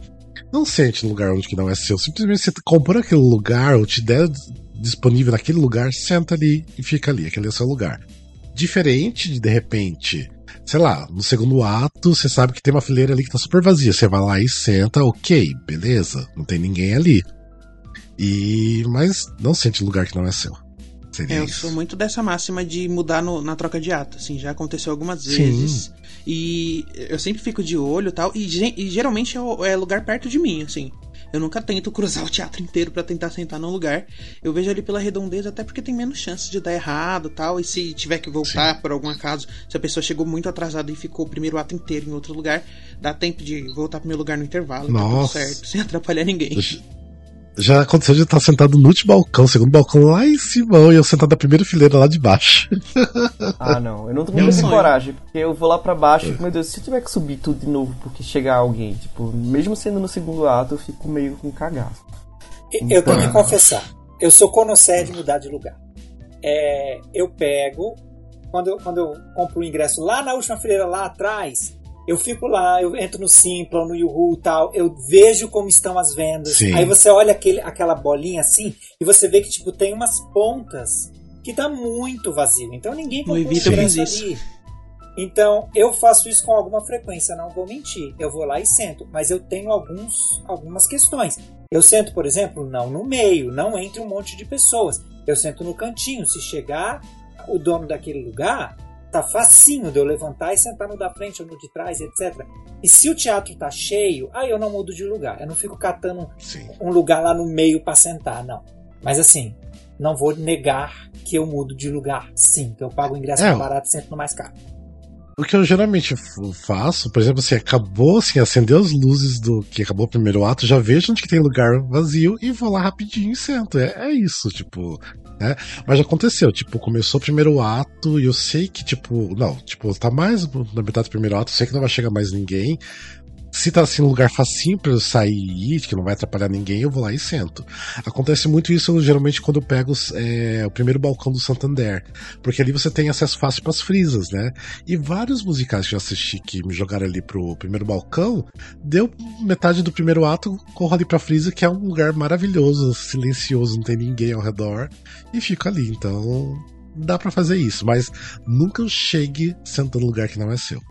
não sente no lugar onde que não é seu. Simplesmente você comprou aquele lugar, ou te der disponível naquele lugar, senta ali e fica ali, aquele é o seu lugar. Diferente de de repente sei lá, no segundo ato, você sabe que tem uma fileira ali que tá super vazia. Você vai lá e senta, ok, beleza, não tem ninguém ali. E. Mas não sente lugar que não é seu. Seria é, eu isso. sou muito dessa máxima de mudar no, na troca de ato, assim, já aconteceu algumas vezes. Sim. E eu sempre fico de olho tal, e, e geralmente é, é lugar perto de mim, assim. Eu nunca tento cruzar o teatro inteiro para tentar sentar num lugar. Eu vejo ali pela redondeza, até porque tem menos chance de dar errado tal. E se tiver que voltar Sim. por algum acaso, se a pessoa chegou muito atrasada e ficou o primeiro ato inteiro em outro lugar, dá tempo de voltar pro meu lugar no intervalo. Nossa. Tá tudo certo, sem atrapalhar ninguém. Já aconteceu de estar sentado no último balcão, segundo balcão lá em cima, e eu sentado na primeira fileira lá de baixo. Ah, não. Eu não tenho Meu muita sonho. coragem, porque eu vou lá pra baixo e, meu Deus, se eu tiver que subir tudo de novo porque chegar alguém, tipo, mesmo sendo no segundo ato, eu fico meio com cagaço. E- Eu tenho que confessar, eu sou conocé de mudar de lugar. É, eu pego, quando eu, quando eu compro o ingresso lá na última fileira, lá atrás, eu fico lá, eu entro no Simpla, no Yuhu e tal, eu vejo como estão as vendas. Sim. Aí você olha aquele, aquela bolinha assim, e você vê que tipo tem umas pontas que tá muito vazio. Então ninguém eu ingresso isso. ali. Então, eu faço isso com alguma frequência, não vou mentir. Eu vou lá e sento, mas eu tenho alguns, algumas questões. Eu sento, por exemplo, não no meio, não entre um monte de pessoas. Eu sento no cantinho. Se chegar o dono daquele lugar, tá facinho de eu levantar e sentar no da frente ou no de trás, etc. E se o teatro tá cheio, aí eu não mudo de lugar. Eu não fico catando Sim. um lugar lá no meio para sentar, não. Mas assim, não vou negar que eu mudo de lugar, sim. Que eu pago o ingresso É, mais barato e sento no mais caro. O que eu geralmente faço, por exemplo, assim, acabou, assim, acendeu as luzes do que acabou o primeiro ato, já vejo onde que tem lugar vazio e vou lá rapidinho e sento. É, é isso, tipo, né? Mas aconteceu, tipo, começou o primeiro ato e eu sei que, tipo, não, tipo, tá mais na metade do primeiro ato, eu sei que não vai chegar mais ninguém. Se tá assim, um lugar facinho pra eu sair e ir, que não vai atrapalhar ninguém, eu vou lá e sento. Acontece muito isso geralmente quando eu pego é, o primeiro balcão do Santander. Porque ali você tem acesso fácil pras frisas, né? E vários musicais que eu assisti que me jogaram ali pro primeiro balcão, deu metade do primeiro ato, corro ali pra frisa, que é um lugar maravilhoso, silencioso, não tem ninguém ao redor, e fico ali. Então, dá pra fazer isso, mas nunca chegue sentando no lugar que não é seu.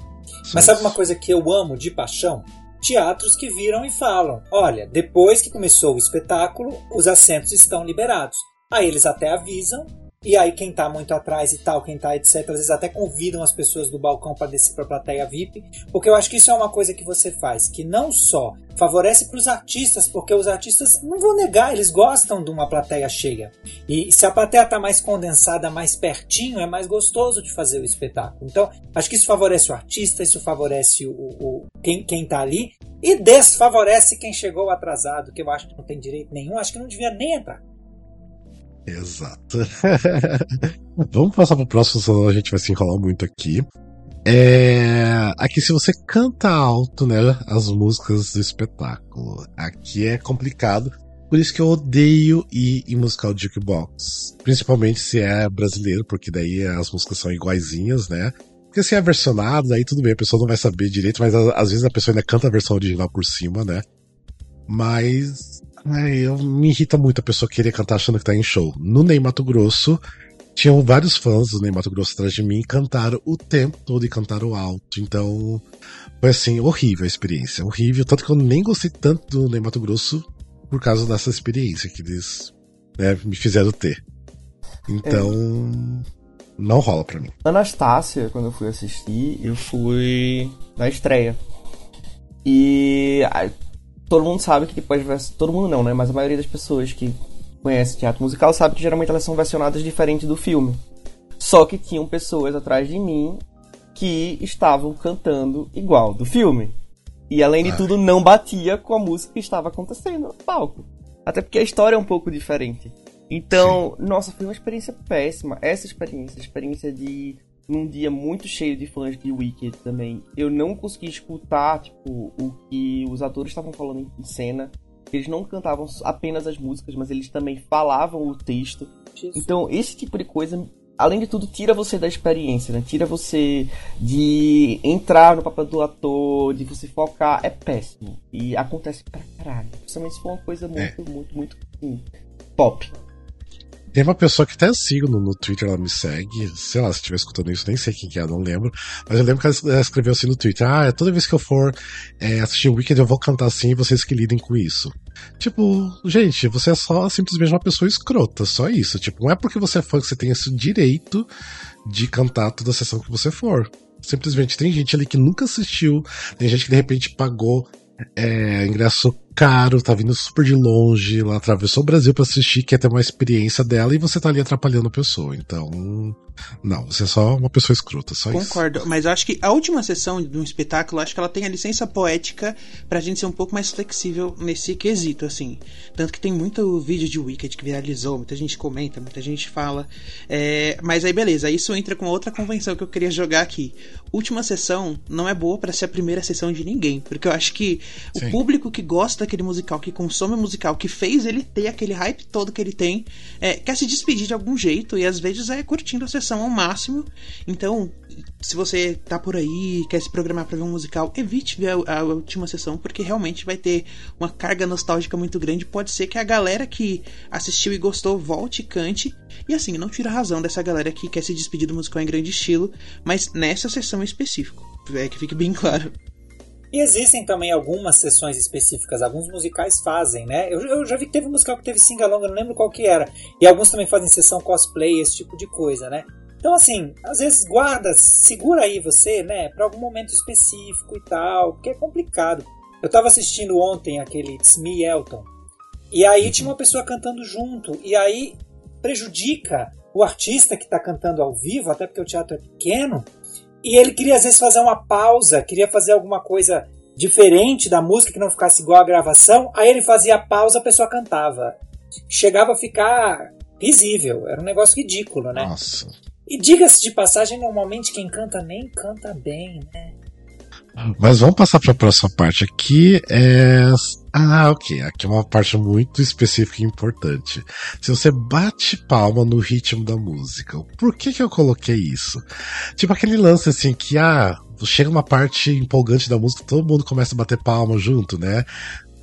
Mas sabe uma coisa que eu amo de paixão? Teatros que viram e falam: olha, depois que começou o espetáculo, os assentos estão liberados. Aí eles até avisam, e aí quem tá muito atrás e tal, quem tá etc, às vezes até convidam as pessoas do balcão para descer pra plateia VIP, porque eu acho que isso é uma coisa que você faz, que não só favorece para os artistas, porque os artistas, não vou negar, eles gostam de uma plateia cheia. E se a plateia tá mais condensada, mais pertinho, é mais gostoso de fazer o espetáculo. Então, acho que isso favorece o artista, isso favorece o, o- quem, quem tá ali, e desfavorece quem chegou atrasado, que eu acho que não tem direito nenhum, acho que não devia nem entrar. Exato. Vamos passar pro próximo, senão a gente vai se enrolar muito aqui. É... Aqui, se você canta alto, né, as músicas do espetáculo, aqui é complicado. Por isso que eu odeio ir em musical jukebox. Principalmente se é brasileiro, porque daí as músicas são iguaizinhas, né? Porque se é versionado, aí tudo bem, a pessoa não vai saber direito, mas às vezes a pessoa ainda canta a versão original por cima, né? Mas eu, me irrita muito a pessoa querer cantar achando que tá em show. No Ney Mato Grosso, tinham vários fãs do Ney Mato Grosso atrás de mim cantaram o tempo todo e cantaram alto. Então, foi assim, horrível a experiência. Horrível. Tanto que eu nem gostei tanto do Ney Mato Grosso por causa dessa experiência que eles né, me fizeram ter. Então, não rola pra mim. Anastácia, quando eu fui assistir, eu fui na estreia. E ah, todo mundo sabe que depois todo mundo não, né? Mas a maioria das pessoas que conhece teatro musical sabe que geralmente elas são versionadas diferente do filme. Só que tinham pessoas atrás de mim que estavam cantando igual do filme. E além de Ai. tudo, não batia com a música que estava acontecendo no palco. Até porque a história é um pouco diferente. Então, nossa, foi uma experiência péssima. Essa experiência, a experiência de num dia muito cheio de fãs de Wicked também, eu não consegui escutar, tipo, o que os atores estavam falando em cena. Eles não cantavam apenas as músicas, mas eles também falavam o texto. Então, esse tipo de coisa, além de tudo, tira você da experiência, né? Tira você de entrar no papel do ator, de você focar. É péssimo. E acontece pra caralho. Principalmente se for uma coisa muito, muito, muito assim, pop. Tem uma pessoa que até sigo no, no Twitter, ela me segue. Sei lá, se estiver escutando isso, nem sei quem que é, não lembro. Mas eu lembro que ela escreveu assim no Twitter: Ah, toda vez que eu for é, assistir o Weekend, eu vou cantar assim e vocês que lidem com isso. Tipo, gente, você é só simplesmente uma pessoa escrota, só isso. Tipo, não é porque você é fã que você tem esse direito de cantar toda a sessão que você for. Simplesmente tem gente ali que nunca assistiu, tem gente que de repente pagou é, ingresso caro, tá vindo super de longe, ela atravessou o Brasil para assistir, quer ter uma experiência dela e você tá ali atrapalhando a pessoa. Então, não, você é só uma pessoa escrota, só Concordo, isso. Concordo, mas eu acho que a última sessão de um espetáculo, acho que ela tem a licença poética pra gente ser um pouco mais flexível nesse quesito, assim. Tanto que tem muito vídeo de Wicked que viralizou, muita gente comenta, muita gente fala. É, mas aí beleza, isso entra com outra convenção que eu queria jogar aqui. Última sessão não é boa para ser a primeira sessão de ninguém, porque eu acho que Sim. o público que gosta daquele musical, que consome o musical, que fez ele ter aquele hype todo que ele tem, é, quer se despedir de algum jeito e às vezes é curtindo a sessão ao máximo. Então, se você tá por aí, quer se programar para ver um musical, evite ver a, a, última sessão, porque realmente vai ter uma carga nostálgica muito grande. Pode ser que a galera que assistiu e gostou volte e cante. E assim, não tira razão dessa galera que quer se despedir do musical em grande estilo, mas nessa sessão em específico. É que fique bem claro. E existem também algumas sessões específicas, alguns musicais fazem, né? Eu, eu já vi que teve um musical que teve singalong, não lembro qual que era. E alguns também fazem sessão cosplay, esse tipo de coisa, né? Então, assim, às vezes guarda, segura aí você, né, para algum momento específico e tal, porque é complicado. Eu tava assistindo ontem aquele It's Me Elton, e aí tinha uma pessoa cantando junto, e aí prejudica o artista que tá cantando ao vivo, até porque o teatro é pequeno, e ele queria às vezes fazer uma pausa, queria fazer alguma coisa diferente da música que não ficasse igual à gravação, aí ele fazia a pausa, a pessoa cantava. Chegava a ficar risível, era um negócio ridículo, né? Nossa. E diga-se de passagem, normalmente quem canta nem canta bem, né? Mas vamos passar para a próxima parte aqui. É... Ah, ok. Aqui é uma parte muito específica e importante. Se você bate palma no ritmo da música, por que que eu coloquei isso? Tipo aquele lance assim que, ah, chega uma parte empolgante da música, todo mundo começa a bater palma junto, né?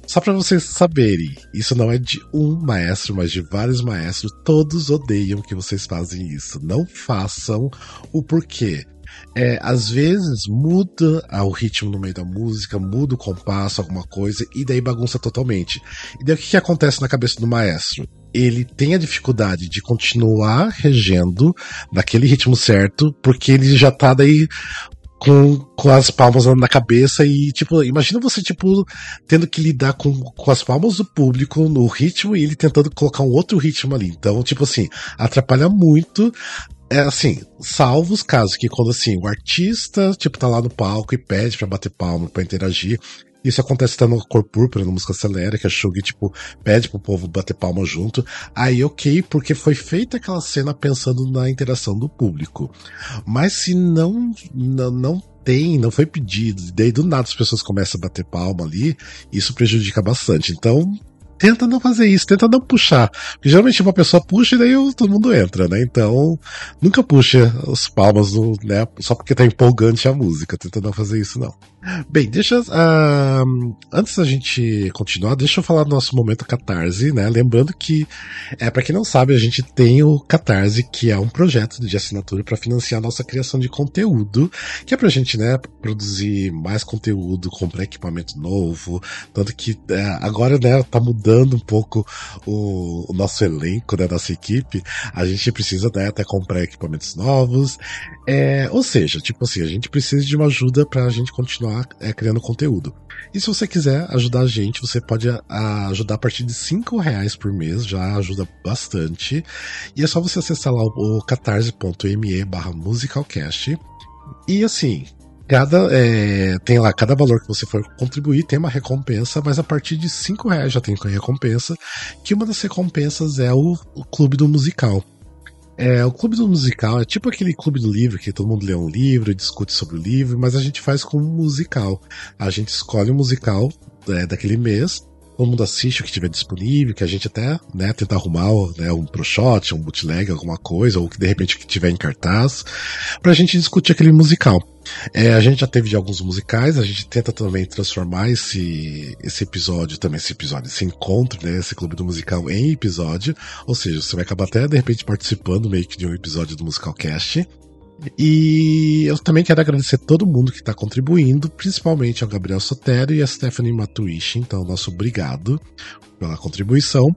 Só para vocês saberem, isso não é de um maestro, mas de vários maestros. Todos odeiam que vocês fazem isso. Não façam o porquê. É, às vezes muda o ritmo no meio da música, muda o compasso, alguma coisa, e daí bagunça totalmente. E daí o que, que acontece na cabeça do maestro? Ele tem a dificuldade de continuar regendo naquele ritmo certo, porque ele já tá daí com, com as palmas na cabeça e, tipo, imagina você, tipo, tendo que lidar com, com as palmas do público no ritmo e ele tentando colocar um outro ritmo ali. Então, tipo assim, atrapalha muito. É assim, salvo os casos que quando assim, o artista, tipo, tá lá no palco e pede para bater palma, para interagir, isso acontece até no Cor Púrpura, no Música Acelera, que a Shug, tipo, pede pro povo bater palma junto. Aí, ok, porque foi feita aquela cena pensando na interação do público. Mas se não, não, não tem, não foi pedido, e daí do nada as pessoas começam a bater palma ali, isso prejudica bastante. Então, tenta não fazer isso, tenta não puxar. Porque geralmente uma pessoa puxa e daí todo mundo entra, né? Então, nunca puxa os palmas, do, né? Só porque tá empolgante a música. Tenta não fazer isso, não. Bem, deixa. Uh, antes da gente continuar, deixa eu falar do nosso momento Catarse, né? Lembrando que, é, para quem não sabe, a gente tem o Catarse, que é um projeto de assinatura para financiar a nossa criação de conteúdo, que é pra gente, né, produzir mais conteúdo, comprar equipamento novo. Tanto que é, agora, né, tá mudando um pouco o, o nosso elenco, né, nossa equipe. A gente precisa, né, até comprar equipamentos novos. É, ou seja, tipo assim, a gente precisa de uma ajuda pra gente continuar continuar é, criando conteúdo. E se você quiser ajudar a gente, você pode a, ajudar a partir de 5 reais por mês, já ajuda bastante. E é só você acessar lá o, o catarse.me barra musicalcast. E assim, cada é, tem lá cada valor que você for contribuir tem uma recompensa, mas a partir de 5 reais já tem recompensa, que uma das recompensas é o, o clube do musical. É, o clube do musical é tipo aquele clube do livro que todo mundo lê um livro e discute sobre o livro, mas a gente faz com um musical. A gente escolhe um musical é, daquele mês, todo mundo assiste o que tiver disponível, que a gente até né, tenta arrumar né, um pro shot, um bootleg, alguma coisa, ou que de repente que tiver em cartaz, pra gente discutir aquele musical. É, a gente já teve de alguns musicais, a gente tenta também transformar esse, esse episódio, também esse episódio, esse encontro, né, esse clube do musical em episódio, ou seja, você vai acabar até de repente participando meio que de um episódio do Musical Cast. E eu também quero agradecer todo mundo que está contribuindo, principalmente ao Gabriel Sotero e a Stephanie Matuishi. Então, nosso obrigado pela contribuição.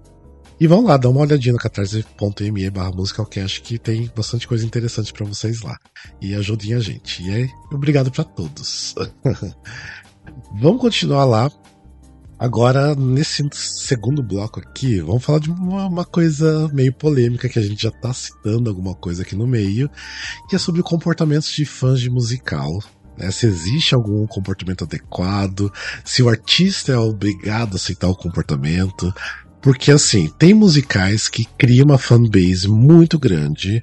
E vão lá, dá uma olhadinha no catarse.me barra musicalcast que tem bastante coisa interessante para vocês lá. E ajudem a gente. E é obrigado para todos. Vamos continuar lá. Agora, nesse segundo bloco aqui, vamos falar de uma, uma, coisa meio polêmica que a gente já tá citando alguma coisa aqui no meio, que é sobre o comportamento de fãs de musical. Né? Se existe algum comportamento adequado, se o artista é obrigado a aceitar o comportamento. Porque assim, tem musicais que criam uma fanbase muito grande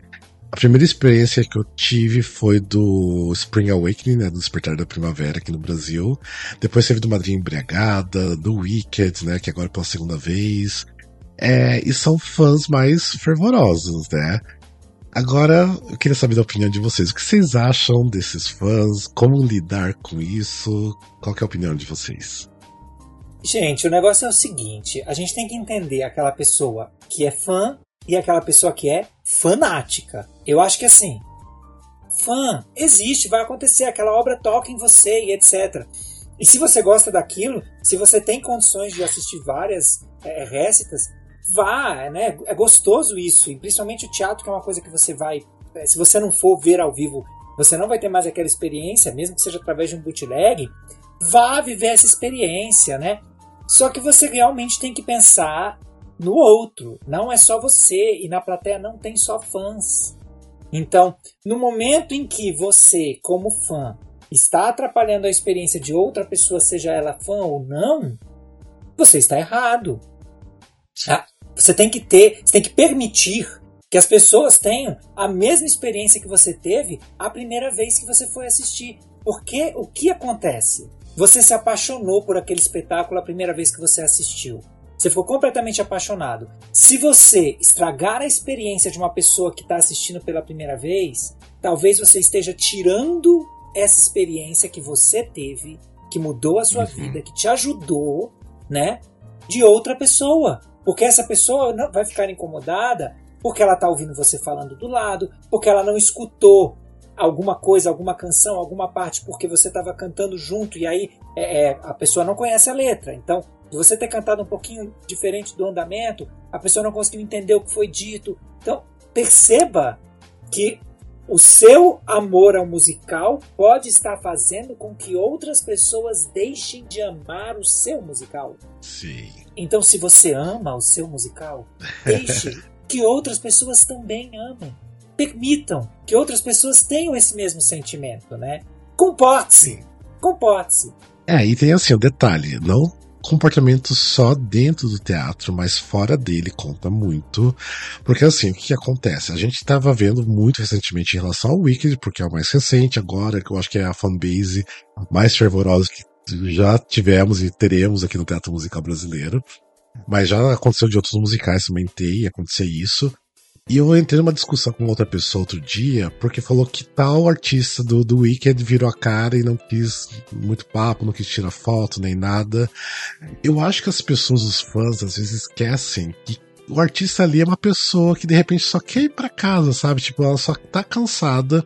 a primeira experiência que eu tive foi do Spring Awakening, né, do Despertar da Primavera aqui no Brasil. Depois teve do Madrinha Embriagada, do Wicked, né, que agora é pela segunda vez. É, e são fãs mais fervorosos, né? Agora, eu queria saber da opinião de vocês. O que vocês acham desses fãs? Como lidar com isso? Qual é a opinião de vocês? Gente, o negócio é o seguinte: a gente tem que entender aquela pessoa que é fã e aquela pessoa que é fanática. Eu acho que assim, fã existe, vai acontecer, aquela obra toca em você e etc. E se você gosta daquilo, se você tem condições de assistir várias é, récitas, vá, né? É gostoso isso, e principalmente o teatro, que é uma coisa que você vai. É, se você não for ver ao vivo, você não vai ter mais aquela experiência, mesmo que seja através de um bootleg. Vá viver essa experiência, né? Só que você realmente tem que pensar no outro. Não é só você e na plateia não tem só fãs. Então, no momento em que você, como fã, está atrapalhando a experiência de outra pessoa, seja ela fã ou não, você está errado. Ah, você tem que ter, você tem que permitir que as pessoas tenham a mesma experiência que você teve a primeira vez que você foi assistir. Porque o que acontece? Você se apaixonou por aquele espetáculo a primeira vez que você assistiu. Você ficou completamente apaixonado. Se você estragar a experiência de uma pessoa que está assistindo pela primeira vez, talvez você esteja tirando essa experiência que você teve, que mudou a sua uhum. vida, que te ajudou, né, de outra pessoa. Porque essa pessoa não vai ficar incomodada porque ela está ouvindo você falando do lado, porque ela não escutou alguma coisa, alguma canção, alguma parte, porque você estava cantando junto e aí é, é, a pessoa não conhece a letra. Então de você ter cantado um pouquinho diferente do andamento, a pessoa não conseguiu entender o que foi dito. Então, perceba que o seu amor ao musical pode estar fazendo com que outras pessoas deixem de amar o seu musical. Sim. Então, se você ama o seu musical, deixe que outras pessoas também amem. Permitam que outras pessoas tenham esse mesmo sentimento, né? Comporte-se. Comporte-se. É, e tem assim o detalhe, não comportamento só dentro do teatro, mas fora dele conta muito. Porque assim, o que, acontece? A gente estava vendo muito recentemente em relação ao Wicked, porque é o mais recente agora, que eu acho que é a fanbase mais fervorosa que já tivemos e teremos aqui no teatro musical brasileiro. Mas já aconteceu de outros musicais também ter e acontecer isso. E eu entrei numa discussão com outra pessoa outro dia, porque falou que tal artista do, do Wicked virou a cara e não quis muito papo, não quis tirar foto nem nada. Eu acho que as pessoas, os fãs, às vezes esquecem que o artista ali é uma pessoa que de repente só quer ir pra casa, sabe? Tipo, ela só tá cansada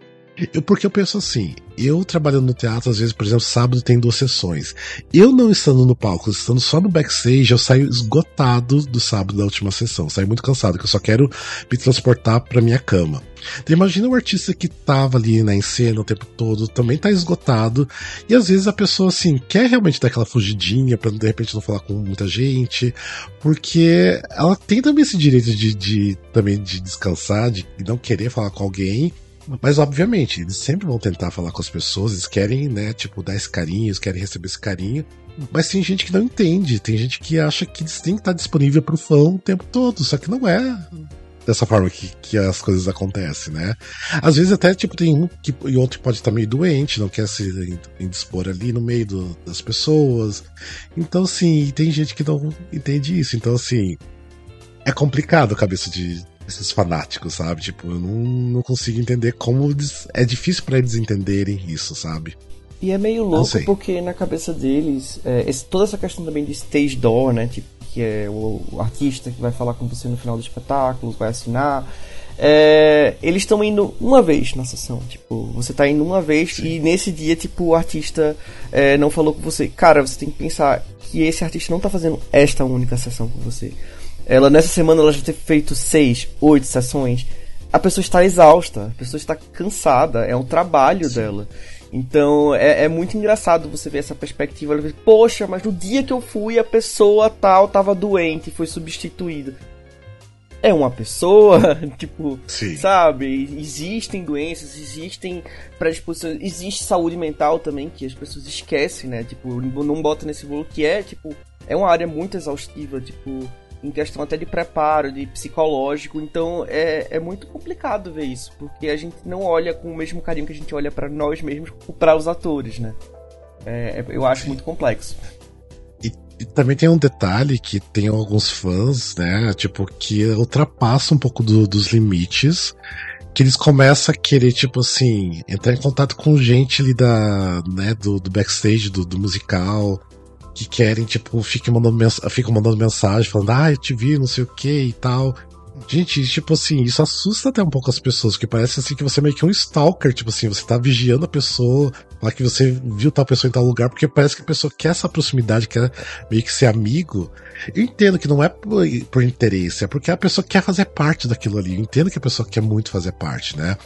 eu, porque eu penso assim, eu trabalhando no teatro, às vezes, por exemplo, sábado tem duas sessões. Eu não estando no palco, estando só no backstage, eu saio esgotado do sábado da última sessão. Saio muito cansado, que eu só quero me transportar pra minha cama. Então imagina o artista que tava ali na né, cena o tempo todo, também tá esgotado, e às vezes a pessoa assim quer realmente dar aquela fugidinha para de repente não falar com muita gente, porque ela tem também esse direito de, de também de descansar, de não querer falar com alguém, mas, obviamente, eles sempre vão tentar falar com as pessoas, eles querem, né, tipo, dar esse carinho, eles querem receber esse carinho. Mas tem gente que não entende, tem gente que acha que eles têm que estar disponível pro fã o tempo todo, só que não é dessa forma que, que as coisas acontecem, né? Às vezes até, tipo, tem um que, e outro pode estar meio doente, não quer se indispor ali no meio do, das pessoas. Então, assim, tem gente que não entende isso. Então, assim, é complicado a cabeça de, esses fanáticos, sabe? Tipo, eu não, não consigo entender como eles, é difícil para eles entenderem isso, sabe? E é meio louco porque na cabeça deles, é, esse, toda essa questão também de stage door, né? Tipo, que é o, o artista que vai falar com você no final do espetáculo, vai assinar. É, eles estão indo uma vez na sessão. Tipo, você tá indo uma vez Sim. e nesse dia, tipo, o artista é, não falou com você. Cara, você tem que pensar que esse artista não tá fazendo esta única sessão com você. Ela nessa semana ela já teve feito seis, oito sessões. A pessoa está exausta, a pessoa está cansada, é um trabalho dela. Então é, é, muito engraçado você ver essa perspectiva. Poxa, mas no dia que eu fui, a pessoa tal tava doente e foi substituída. É uma pessoa, tipo, Sim. sabe? Existem doenças, existem predisposições, existe saúde mental também, que as pessoas esquecem, né? Tipo, não bota nesse bolo que é, tipo, é uma área muito exaustiva, tipo, em questão até de preparo, de psicológico. Então é, é muito complicado ver isso, porque a gente não olha com o mesmo carinho que a gente olha para nós mesmos para os atores, né? É, é, eu acho muito complexo. E, e, também tem um detalhe que tem alguns fãs, né? Tipo, que ultrapassa um pouco do, dos limites. Que eles começam a querer, tipo assim, entrar em contato com gente ali da, né, do, do backstage do, do musical, que querem, tipo, ficam mandando, mens ficam mandando mensagem falando, ah, eu te vi, não sei o que e tal. Gente, tipo assim, isso assusta até um pouco as pessoas, porque parece assim que você é meio que um stalker, tipo assim, você tá vigiando a pessoa, falar que você viu tal pessoa em tal lugar, porque parece que a pessoa quer essa proximidade, quer meio que ser amigo. Eu entendo que não é por, por interesse, é porque a pessoa quer fazer parte daquilo ali. Eu entendo que a pessoa quer muito fazer parte, né?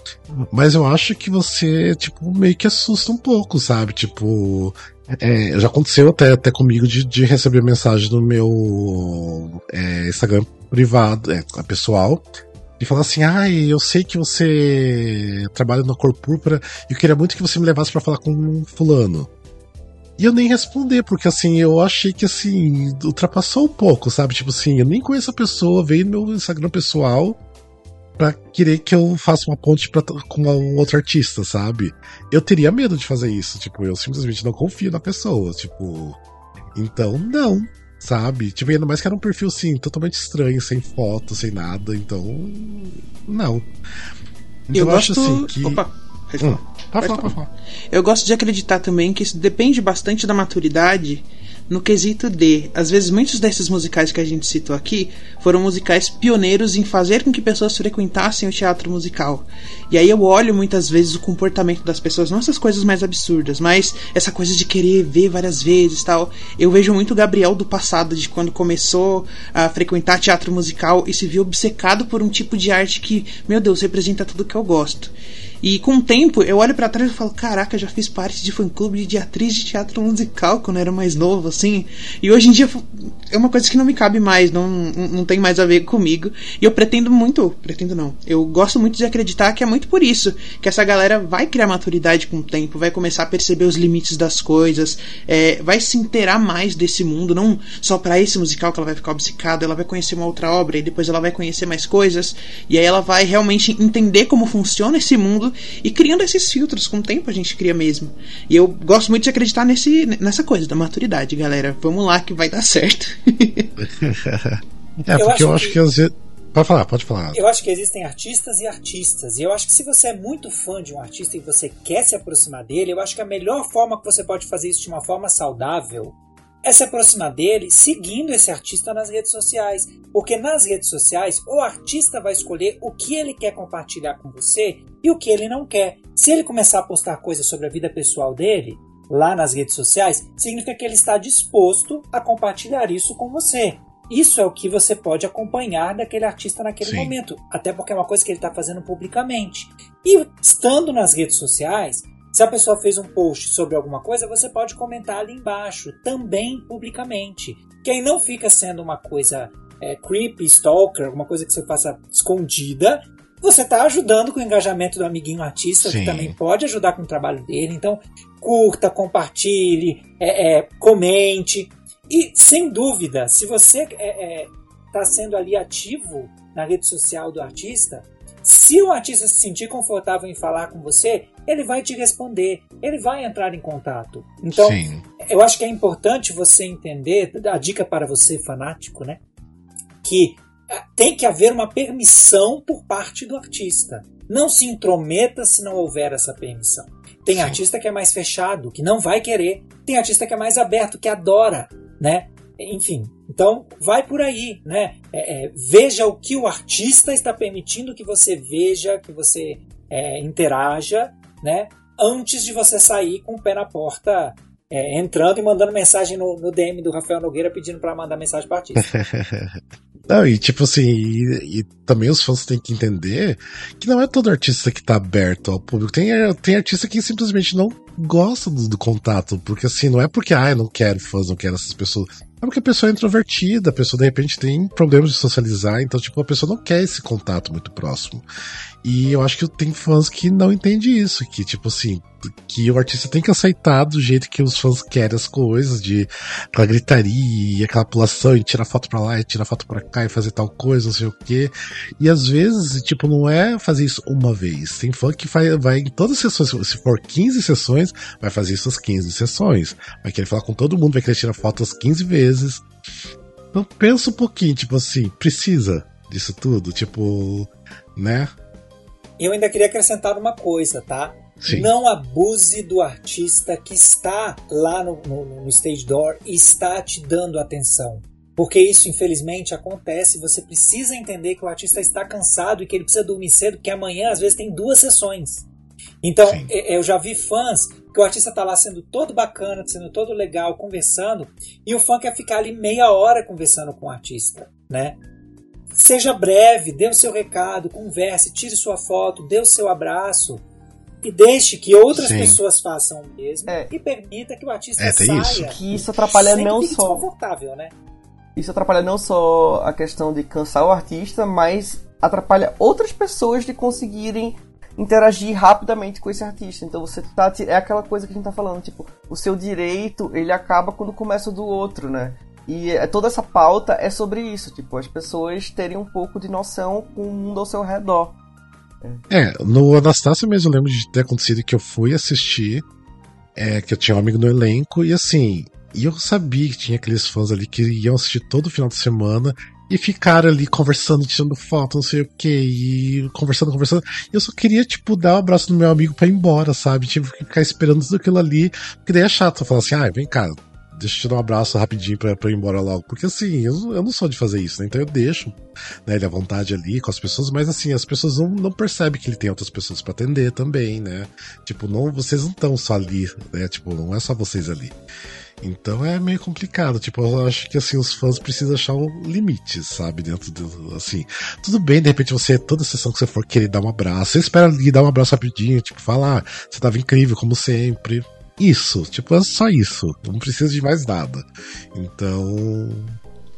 Mas eu acho que você, tipo, meio que assusta um pouco, sabe? Tipo, é, já aconteceu até, até comigo de, de receber mensagem no meu é, Instagram privado, é, pessoal, e falar assim: ai, ah, eu sei que você trabalha na cor púrpura e eu queria muito que você me levasse para falar com fulano. E eu nem responder, porque assim, eu achei que assim, ultrapassou um pouco, sabe? Tipo assim, eu nem conheço a pessoa, veio no meu Instagram pessoal para querer que eu faça uma ponte pra, com um outro artista, sabe? Eu teria medo de fazer isso, tipo, eu simplesmente não confio na pessoa, tipo. Então, não, sabe? Tipo, ainda mais que era um perfil assim, totalmente estranho, sem foto, sem nada, então. Não. Então, eu, eu gosto... acho assim que. Opa, hum, pode falar, pode falar. Eu gosto de acreditar também que isso depende bastante da maturidade no quesito de, às vezes, muitos desses musicais que a gente citou aqui foram musicais pioneiros em fazer com que pessoas frequentassem o teatro musical. E aí eu olho muitas vezes o comportamento das pessoas, não essas coisas mais absurdas, mas essa coisa de querer ver várias vezes tal. Eu vejo muito o Gabriel do passado, de quando começou a frequentar teatro musical e se viu obcecado por um tipo de arte que, meu Deus, representa tudo que eu gosto. E com o tempo, eu olho para trás e falo: caraca, já fiz parte de fã-clube de atriz de teatro musical quando eu era mais novo, assim. E hoje em dia é uma coisa que não me cabe mais, não, não tem mais a ver comigo. E eu pretendo muito, pretendo não, eu gosto muito de acreditar que é muito por isso que essa galera vai criar maturidade com o tempo, vai começar a perceber os limites das coisas, é, vai se inteirar mais desse mundo, não só para esse musical que ela vai ficar obcecada, ela vai conhecer uma outra obra e depois ela vai conhecer mais coisas, e aí ela vai realmente entender como funciona esse mundo e criando esses filtros com o tempo a gente cria mesmo. E eu gosto muito de acreditar nesse, nessa coisa da maturidade, galera. Vamos lá que vai dar certo. é, porque eu acho que, que às vezes. Pode falar, pode falar. Eu acho que existem artistas e artistas. E eu acho que se você é muito fã de um artista e você quer se aproximar dele, eu acho que a melhor forma que você pode fazer isso de uma forma saudável é se aproximar dele seguindo esse artista nas redes sociais. Porque nas redes sociais, o artista vai escolher o que ele quer compartilhar com você e o que ele não quer. Se ele começar a postar coisas sobre a vida pessoal dele, lá nas redes sociais, significa que ele está disposto a compartilhar isso com você. Isso é o que você pode acompanhar daquele artista naquele Sim. momento, até porque é uma coisa que ele está fazendo publicamente. E estando nas redes sociais, se a pessoa fez um post sobre alguma coisa, você pode comentar ali embaixo, também publicamente. Que aí não fica sendo uma coisa é, creepy, stalker, alguma coisa que você faça escondida. Você está ajudando com o engajamento do amiguinho artista, Sim. que também pode ajudar com o trabalho dele. Então, curta, compartilhe, é, é, comente. E, sem dúvida, se você está é, é, sendo ali ativo na rede social do artista, se o artista se sentir confortável em falar com você, ele vai te responder, ele vai entrar em contato. Então, Sim. eu acho que é importante você entender, a dica para você fanático, né? Que ah, tem que haver uma permissão por parte do artista. Não se intrometa se não houver essa permissão. Tem Sim. artista que é mais fechado, que não vai querer. Tem artista que é mais aberto, que adora, né? Enfim, então vai por aí, né? É, é, veja o que o artista está permitindo que você veja, que você é, interaja, né? Antes de você sair com o pé na porta, é, entrando e mandando mensagem no, no, DM do Rafael Nogueira pedindo para mandar mensagem para artista. Não, e tipo assim, e, e, também os fãs têm que entender que não é todo artista que tá aberto ao público. Tem, tem artista que simplesmente não gosta do, do contato, porque assim, não é porque, ah, eu não quero fãs, não quero essas pessoas. É porque a pessoa é introvertida, a pessoa de repente tem problemas de socializar, então, tipo, a pessoa não quer esse contato muito próximo. E eu acho que tem fãs que não entendem isso, que, tipo assim, que o artista tem que aceitar do jeito que os fãs querem as coisas, de aquela gritaria e aquela pulação e tirar foto pra lá e tirar foto pra cá e fazer tal coisa, não sei o quê. E às vezes, tipo, não é fazer isso uma vez. Tem fã que vai, vai em todas as sessões, se for 15 sessões, vai fazer isso as 15 sessões. Vai querer falar com todo mundo, vai querer tirar fotos 15 vezes. Então pensa um pouquinho, tipo assim, precisa disso tudo? Tipo, né? Eu ainda queria acrescentar uma coisa, tá? Sim. Não abuse do artista que está lá no, no, no stage door e está te dando atenção. Porque isso, infelizmente, acontece. Você precisa entender que o artista está cansado e que ele precisa dormir cedo, porque amanhã, às vezes, tem duas sessões. Então, Sim. eu já vi fãs que o artista está lá sendo todo bacana, sendo todo legal, conversando, e o fã quer ficar ali meia hora conversando com o artista, né? Seja breve, dê o seu recado, converse, tire sua foto, dê o seu abraço e deixe que outras Sim. pessoas façam o mesmo é. e permita que o artista é, saia. Isso. Que isso atrapalha não só desconfortável, né? Isso atrapalha não só a questão de cansar o artista, mas atrapalha outras pessoas de conseguirem interagir rapidamente com esse artista. Então você tá é aquela coisa que a gente tá falando, tipo, o seu direito, ele acaba quando começa o do outro, né? E é, toda essa pauta é sobre isso, tipo, as pessoas terem um pouco de noção com o mundo ao seu redor. É, no Anastácio mesmo eu lembro de ter acontecido que eu fui assistir, é, que eu tinha um amigo no elenco, e assim, e eu sabia que tinha aqueles fãs ali que iam assistir todo final de semana e ficaram ali conversando, tirando foto, não sei o que, e conversando, conversando. Eu só queria, tipo, dar um abraço no meu amigo pra ir embora, sabe? Tive que ficar esperando tudo aquilo ali, porque daí é chato falar assim, ah, vem cá, deixa eu te dar um abraço rapidinho pra, pra ir embora logo. Porque assim, eu, eu não sou de fazer isso, né? Então eu deixo né, ele à vontade ali com as pessoas, mas assim, as pessoas não, não percebem que ele tem outras pessoas para atender também, né? Tipo, não, vocês não estão só ali, né? Tipo, não é só vocês ali. Então é meio complicado. Tipo, eu acho que assim, os fãs precisam achar um limite, sabe? Dentro do. Assim. Tudo bem, de repente você, toda sessão que você for querer dar um abraço, você espera ali dar um abraço rapidinho, tipo, falar, ah, você tava incrível, como sempre. Isso, tipo, é só isso. Não precisa de mais nada. Então.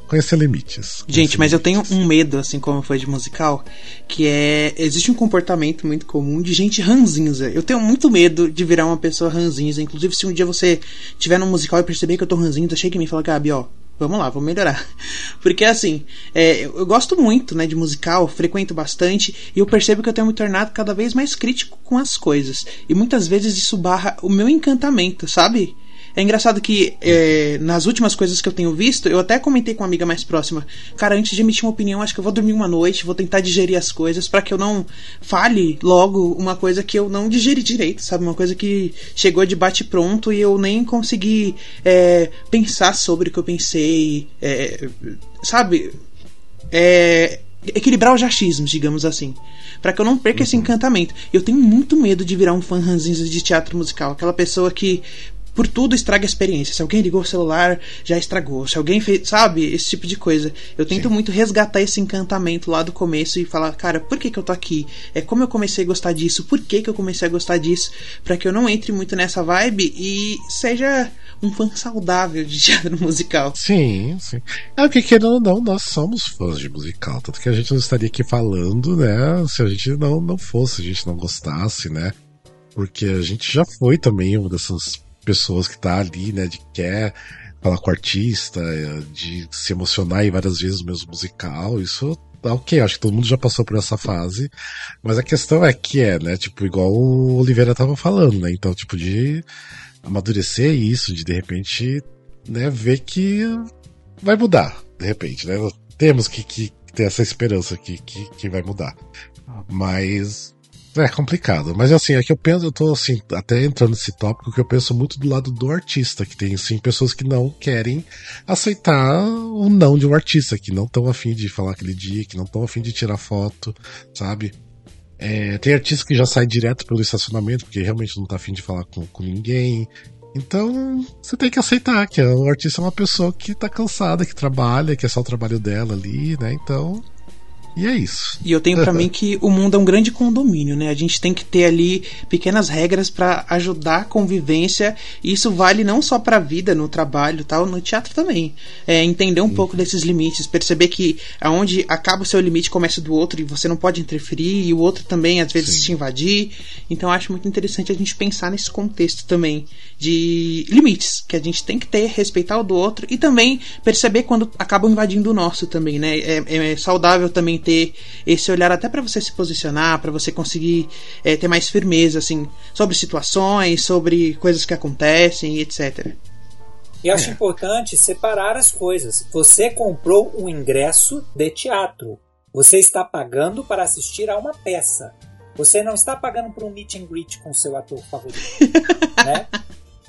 Conhecer limites. Conhecer Gente, mas eu tenho um medo, assim como foi de musical, que é. Existe um comportamento muito comum de gente ranzinza. Eu tenho muito medo de virar uma pessoa ranzinza. Inclusive, se um dia você tiver num musical e perceber que eu tô ranzinza, chega em mim e fala, Gabi, ó, Vamos lá, vamos melhorar. Porque assim, é, eu gosto muito né, de musical, frequento bastante, e eu percebo que eu tenho me tornado cada vez mais crítico com as coisas. E muitas vezes isso barra o meu encantamento, sabe? É engraçado que é, nas últimas coisas que eu tenho visto, eu até comentei com uma amiga mais próxima. Cara, antes de emitir uma opinião, acho que eu vou dormir uma noite, vou tentar digerir as coisas para que eu não fale logo uma coisa que eu não digeri direito, sabe? Uma coisa que chegou de bate pronto e eu nem consegui é, pensar sobre o que eu pensei, é, sabe? É, equilibrar os achismos, digamos assim para que eu não perca uhum. esse encantamento. Eu tenho muito medo de virar um fã ranzinza de teatro musical, aquela pessoa que por tudo estraga a experiência. Se alguém ligou o celular, já estragou. Se alguém fez, sabe, esse tipo de coisa. Eu tento Sim. muito resgatar esse encantamento lá do começo e falar, cara, por que, que eu tô aqui? É como eu comecei a gostar disso? Por que, que eu comecei a gostar disso? para que eu não entre muito nessa vibe e seja um fã saudável de teatro musical. Sim, sim. É o que querendo ou não, nós somos fãs de musical. Tanto que a gente não estaria aqui falando, né? Se a gente não, não fosse, a gente não gostasse, né? Porque a gente já foi também uma dessas pessoas que tá ali, né, de quer falar com o artista, de se emocionar e várias vezes no mesmo musical, isso tá ok, acho que todo mundo já passou por essa fase, mas a questão é que é, né, tipo, igual o Oliveira tava falando, né, então, tipo, de amadurecer isso, de de repente, né, ver que vai mudar, de repente, né, temos que, que ter essa esperança que, que, que vai mudar. Mas é complicado, mas assim, é que eu penso, eu tô assim, até entrando nesse tópico que eu penso muito do lado do artista, que tem assim pessoas que não querem aceitar o não de um artista, que não estão afim de falar aquele dia, que não estão afim de tirar foto, sabe? É, tem artistas que já saem direto pelo estacionamento, porque realmente não tá afim de falar com, com ninguém. Então, você tem que aceitar que o artista é uma pessoa que tá cansada, que trabalha, que é só o trabalho dela ali, né? Então, e é isso. E eu tenho para mim que o mundo é um grande condomínio, né? A gente tem que ter ali pequenas regras para ajudar a convivência. E isso vale não só para a vida, no trabalho, tal, no teatro também. É entender um Sim. pouco desses limites, perceber que aonde acaba o seu limite começa do outro e você não pode interferir e o outro também às vezes Sim. te invadir. Então acho muito interessante a gente pensar nesse contexto também de limites que a gente tem que ter, respeitar o do outro e também perceber quando acabam invadindo o nosso também, né? É, é saudável também ter esse olhar até para você se posicionar, para você conseguir é, ter mais firmeza, assim, sobre situações, sobre coisas que acontecem, etc. E acho é. importante separar as coisas. Você comprou um ingresso de teatro. Você está pagando para assistir a uma peça. Você não está pagando por um meet and greet com seu ator favorito. né?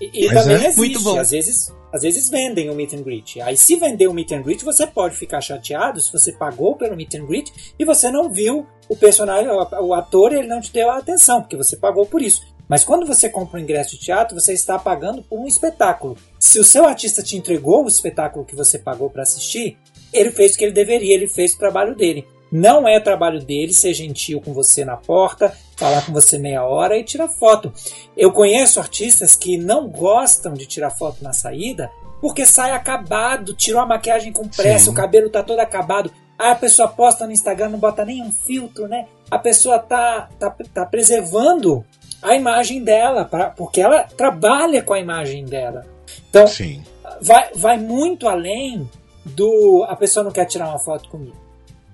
E, e também é, existe. Às vezes, às vezes vendem o meet and greet. Aí, se vender o meet and greet, você pode ficar chateado se você pagou pelo meet and greet e você não viu o personagem, o ator, ele não te deu a atenção, porque você pagou por isso. Mas quando você compra um ingresso de teatro, você está pagando por um espetáculo. Se o seu artista te entregou o espetáculo que você pagou para assistir, ele fez o que ele deveria, ele fez o trabalho dele. Não é trabalho dele ser gentil com você na porta, falar com você meia hora e tirar foto. Eu conheço artistas que não gostam de tirar foto na saída porque sai acabado, tirou a maquiagem com pressa, Sim. o cabelo tá todo acabado. Aí a pessoa posta no Instagram, não bota nenhum filtro, né? A pessoa tá, tá, tá preservando a imagem dela, pra, porque ela trabalha com a imagem dela. Então, Sim. Vai, vai muito além do a pessoa não quer tirar uma foto comigo,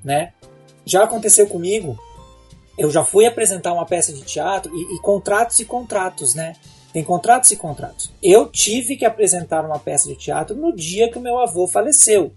né? Já aconteceu comigo. Eu já fui apresentar uma peça de teatro e, e contratos e contratos, né? Tem contratos e contratos. Eu tive que apresentar uma peça de teatro no dia que o meu avô faleceu.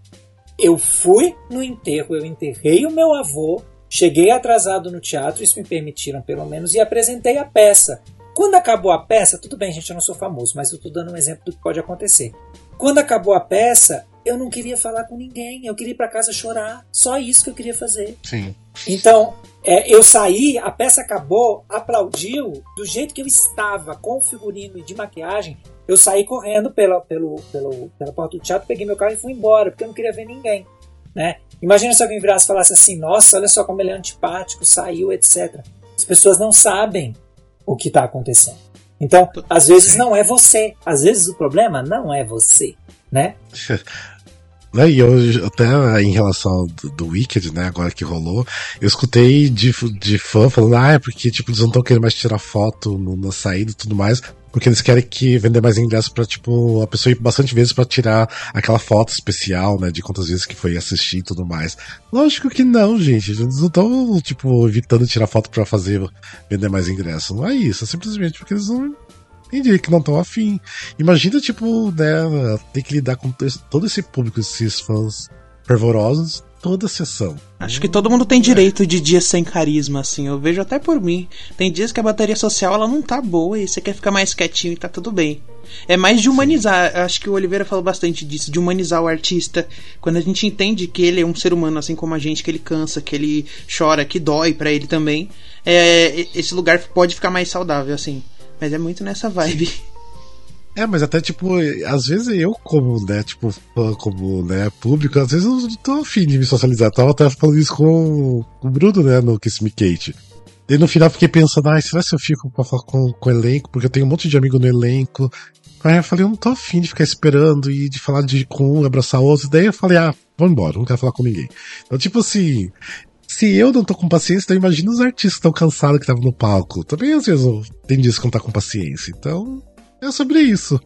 Eu fui no enterro, eu enterrei o meu avô, cheguei atrasado no teatro, isso me permitiram pelo menos, e apresentei a peça. Quando acabou a peça, tudo bem, gente, eu não sou famoso, mas eu estou dando um exemplo do que pode acontecer. Quando acabou a peça, eu não queria falar com ninguém, eu queria ir para casa chorar. Só isso que eu queria fazer. Sim. Então, é, eu saí, a peça acabou, aplaudiu do jeito que eu estava, com o figurino e de maquiagem. Eu saí correndo pela, pelo, pelo, pela porta do teatro, peguei meu carro e fui embora, porque eu não queria ver ninguém. Né? Imagina se alguém virasse e falasse assim: Nossa, olha só como ele é antipático, saiu, etc. As pessoas não sabem o que está acontecendo. Então, às vezes não é você. Às vezes o problema não é você, né? Né, e eu até em relação do, do Wicked, né, agora que rolou, eu escutei de, de fã falando, ah, é porque tipo, eles não estão querendo mais tirar foto no, na saída e tudo mais, porque eles querem que vender mais ingressos pra, tipo, a pessoa ir bastante vezes para tirar aquela foto especial, né, de quantas vezes que foi assistir e tudo mais. Lógico que não, gente. Eles não estão, tipo, evitando tirar foto para fazer vender mais ingressos. Não é isso, é simplesmente porque eles não Entendi que não estão afim. Imagina, tipo, né, ter que lidar com todo esse público, esses fãs fervorosos, toda a sessão. Acho que todo mundo tem direito de dias sem carisma, assim. Eu vejo até por mim. Tem dias que a bateria social ela não tá boa e você quer ficar mais quietinho e tá tudo bem. É mais de humanizar. Sim. Acho que o Oliveira falou bastante disso, de humanizar o artista. Quando a gente entende que ele é um ser humano, assim como a gente, que ele cansa, que ele chora, que dói para ele também. É, esse lugar pode ficar mais saudável, assim. Mas é muito nessa vibe. É, mas até, tipo, às vezes eu, como, né, tipo, como, né, público, às vezes eu não tô afim de me socializar. Tava até falando isso com, com o Bruno, né, no Kiss Me Kate. E no final fiquei pensando, ai, será que eu fico pra falar com, com o elenco? Porque eu tenho um monte de amigo no elenco. Aí eu falei, eu não tô afim de ficar esperando e de falar de com um, abraçar outro. Daí eu falei, ah, vamos embora, não quero falar com ninguém. Então, tipo assim, se eu não tô com paciência, então imagina os artistas estão cansados que estavam no palco. Também às vezes tem dias que não tá com paciência. Então, é sobre isso,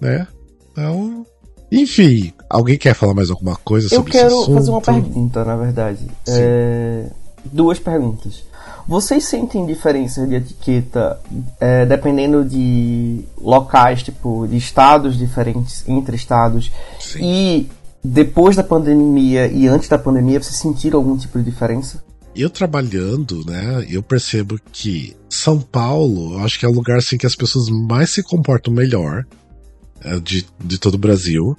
né? Então, enfim, alguém quer falar mais alguma coisa sobre isso? Eu quero fazer uma pergunta, na verdade. É... Duas perguntas. Vocês sentem diferença de etiqueta é, dependendo de locais, tipo, de estados diferentes, entre estados? Sim. E depois da pandemia e antes da pandemia, você sentiram algum tipo de diferença? Eu trabalhando, né, eu percebo que São Paulo, eu acho que é o lugar assim que as pessoas mais se comportam melhor é, de, de todo o Brasil.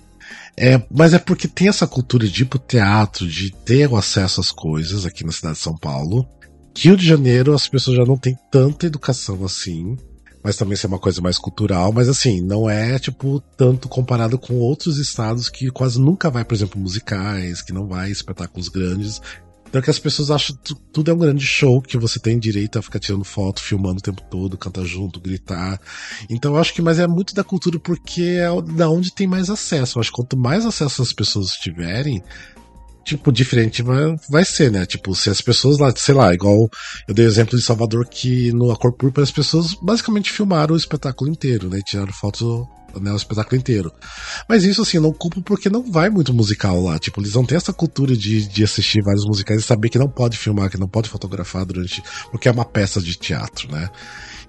É, mas é porque tem essa cultura de ir pro teatro, de ter o acesso às coisas aqui na cidade de São Paulo. Rio de Janeiro, as pessoas já não têm tanta educação assim. Mas também ser uma coisa mais cultural, mas assim, não é, tipo, tanto comparado com outros estados que quase nunca vai, por exemplo, musicais, que não vai espetáculos grandes. Então que as pessoas acham que tudo é um grande show, que você tem direito a ficar tirando foto, filmando o tempo todo, cantar junto, gritar. Então eu acho que, mas é muito da cultura porque é da onde tem mais acesso. Eu acho que quanto mais acesso as pessoas tiverem, tipo, diferente vai, vai ser, né? Tipo, se as pessoas lá, sei lá, igual eu dei o exemplo de Salvador que no A Cor Púrpura as pessoas basicamente filmaram o espetáculo inteiro, né? Tiraram fotos né, o espetáculo inteiro. Mas isso, assim, eu não culpo porque não vai muito musical lá. Tipo, eles não têm essa cultura de, de assistir vários musicais e saber que não pode filmar, que não pode fotografar durante. porque é uma peça de teatro, né?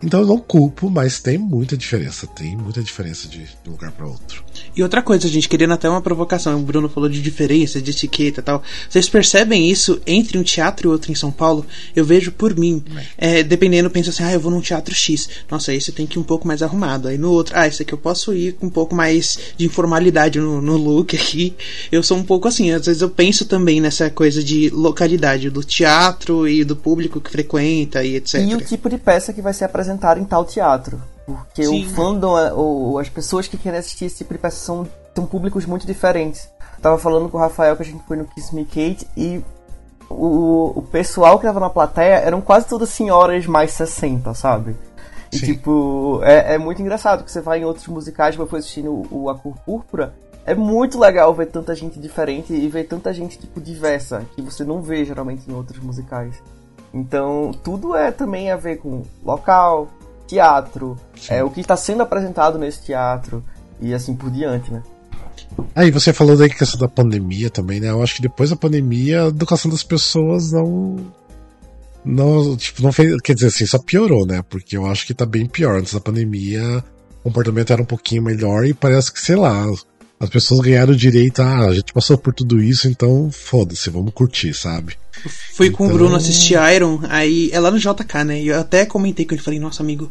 Então eu não culpo, mas tem muita diferença. Tem muita diferença de, de um lugar para outro. E outra coisa, gente, querendo até uma provocação, o Bruno falou de diferença, de etiqueta e tal. Vocês percebem isso entre um teatro e outro em São Paulo? Eu vejo por mim. É, dependendo, penso assim, ah, eu vou num teatro X. Nossa, esse tem que ir um pouco mais arrumado. Aí no outro, ah, esse aqui eu posso ir com um pouco mais de informalidade no, no look aqui. Eu sou um pouco assim, às vezes eu penso também nessa coisa de localidade do teatro e do público que frequenta e etc. E o tipo de peça que vai ser apresentada em tal teatro. Porque Sim. o fandom, é, ou as pessoas que querem assistir esse tipo de peça são, são públicos muito diferentes. tava falando com o Rafael que a gente foi no Kiss Me Kate e o, o pessoal que tava na plateia eram quase todas senhoras mais 60, sabe? E Sim. tipo, é, é muito engraçado que você vai em outros musicais, depois assistindo o, o A Cor Púrpura, é muito legal ver tanta gente diferente e ver tanta gente, tipo, diversa, que você não vê geralmente em outros musicais. Então, tudo é também a ver com local, teatro, é o que está sendo apresentado nesse teatro e assim por diante, né? Aí você falou da questão da pandemia também, né? Eu acho que depois da pandemia a educação das pessoas não não, tipo, não fez, quer dizer assim, só piorou, né? Porque eu acho que tá bem pior. Antes da pandemia, o comportamento era um pouquinho melhor e parece que, sei lá, as pessoas ganharam o direito, ah, a gente passou por tudo isso, então foda-se, vamos curtir, sabe? Fui então... com o então Bruno assistir Iron, aí é lá no JK, né? E eu até comentei com ele, falei, nossa amigo,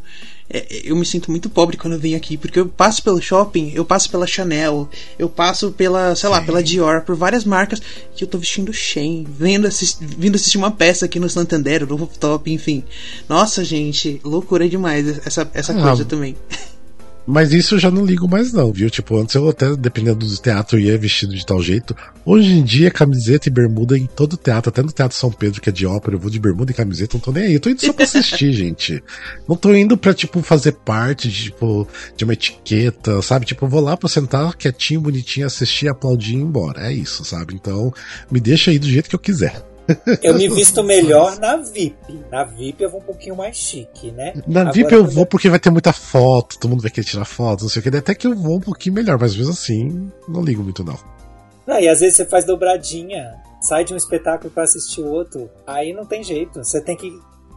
é, eu me sinto muito pobre quando eu venho aqui, porque eu passo pelo shopping, eu passo pela Chanel, eu passo pela, sei lá, Sim. pela Dior, por várias marcas que eu tô vestindo Shein, vendo assist, vindo assistir uma peça aqui no Santander, no rooftop, enfim. Nossa, gente, loucura demais essa, essa ah, coisa também. Mas isso eu já não ligo mais não, viu? Tipo, antes eu até, dependendo do teatro, ia vestido de tal jeito. Hoje em dia, camiseta e bermuda em todo teatro, até no Teatro São Pedro, que é de ópera, eu vou de bermuda e camiseta, não tô nem aí. Eu tô indo só pra assistir, gente. Não tô indo pra, tipo, fazer parte de, tipo, de uma etiqueta, sabe? Tipo, eu vou lá pra sentar quietinho, bonitinho, assistir, aplaudir e ir embora. É isso, sabe? Então, me deixa aí do jeito que eu quiser. Eu me visto melhor na VIP. Na VIP eu vou um pouquinho mais chique, né? Na Agora, VIP eu vou porque vai ter muita foto, todo mundo vai querer tirar foto, não sei o que. Até que eu vou um pouquinho melhor, mas mesmo assim, não ligo muito não. Ah, e às vezes você faz dobradinha, sai de um espetáculo para assistir outro, aí não tem jeito. Você tem que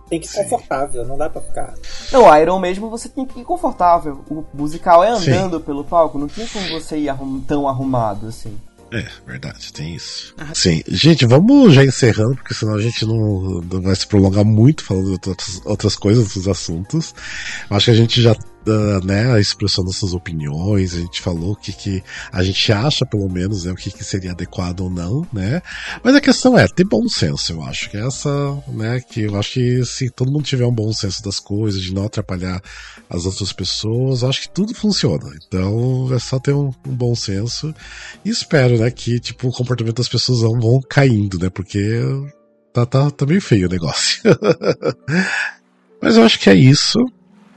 tem que ir confortável, não dá pra ficar. Não, Iron mesmo você tem que ir confortável. O musical é andando Sim. pelo palco, não tinha como você ir arrum tão arrumado assim. É, verdade, tem isso. Ah, Sim, gente, vamos já encerrando, porque senão a gente não, não vai se prolongar muito falando de outras, outras coisas, outros assuntos. Acho que a gente já uh, né, expressando nossas opiniões, a gente falou o que, que a gente acha, pelo menos, né, o que, que seria adequado ou não, né? Mas a questão é ter bom senso, eu acho que é essa, né, que eu acho que se todo mundo tiver um bom senso das coisas, de não atrapalhar as outras pessoas, acho que tudo funciona. Então é só ter um, um bom senso e espero, né, que tipo o comportamento das pessoas vão, vão caindo, né? Porque tá, tá, tá meio feio o negócio. Mas eu acho que é isso.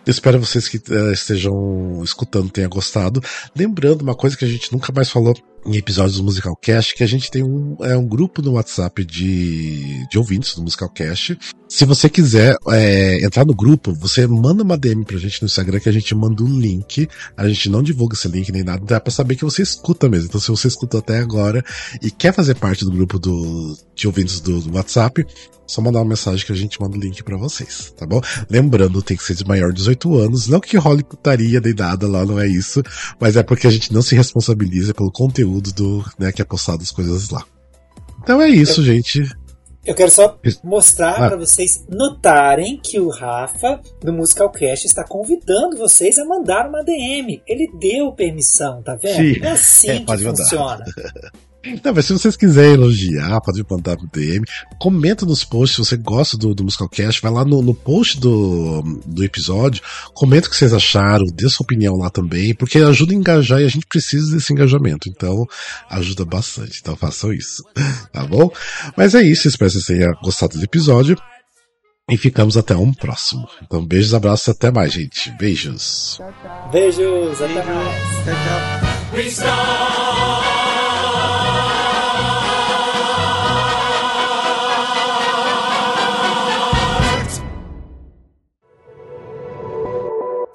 Espero vocês que uh, estejam escutando tenham gostado. Lembrando uma coisa que a gente nunca mais falou em episódios do Musicalcast, que a gente tem um, é, um grupo no WhatsApp de, de ouvintes do Musicalcast. Se você quiser é, entrar no grupo, você manda uma DM pra gente no Instagram que a gente manda um link. A gente não divulga esse link nem nada, dá pra saber que você escuta mesmo. Então, se você escutou até agora e quer fazer parte do grupo do, de ouvintes do, do WhatsApp, só mandar uma mensagem que a gente manda o link para vocês, tá bom? Lembrando, tem que ser de maior de 18 anos, não que role putaria nem nada lá, não é isso, mas é porque a gente não se responsabiliza pelo conteúdo do, né, que é postado as coisas lá. Então é isso, eu, gente. Eu quero só mostrar ah. para vocês notarem que o Rafa do Musicalcast está convidando vocês a mandar uma DM. Ele deu permissão, tá vendo? Sim. É assim é, que funciona. Não, mas se vocês quiserem elogiar, pode mandar pro DM. Comenta nos posts se você gosta do, do Musicalcast. Vai lá no, no post do, do episódio, comenta o que vocês acharam, dê sua opinião lá também, porque ajuda a engajar e a gente precisa desse engajamento. Então, ajuda bastante. Então façam isso. Tá bom? Mas é isso, espero que vocês tenham gostado do episódio. E ficamos até um próximo. Então, beijos, abraços e até mais, gente. Beijos. Beijos, até mais. Tchau, tchau.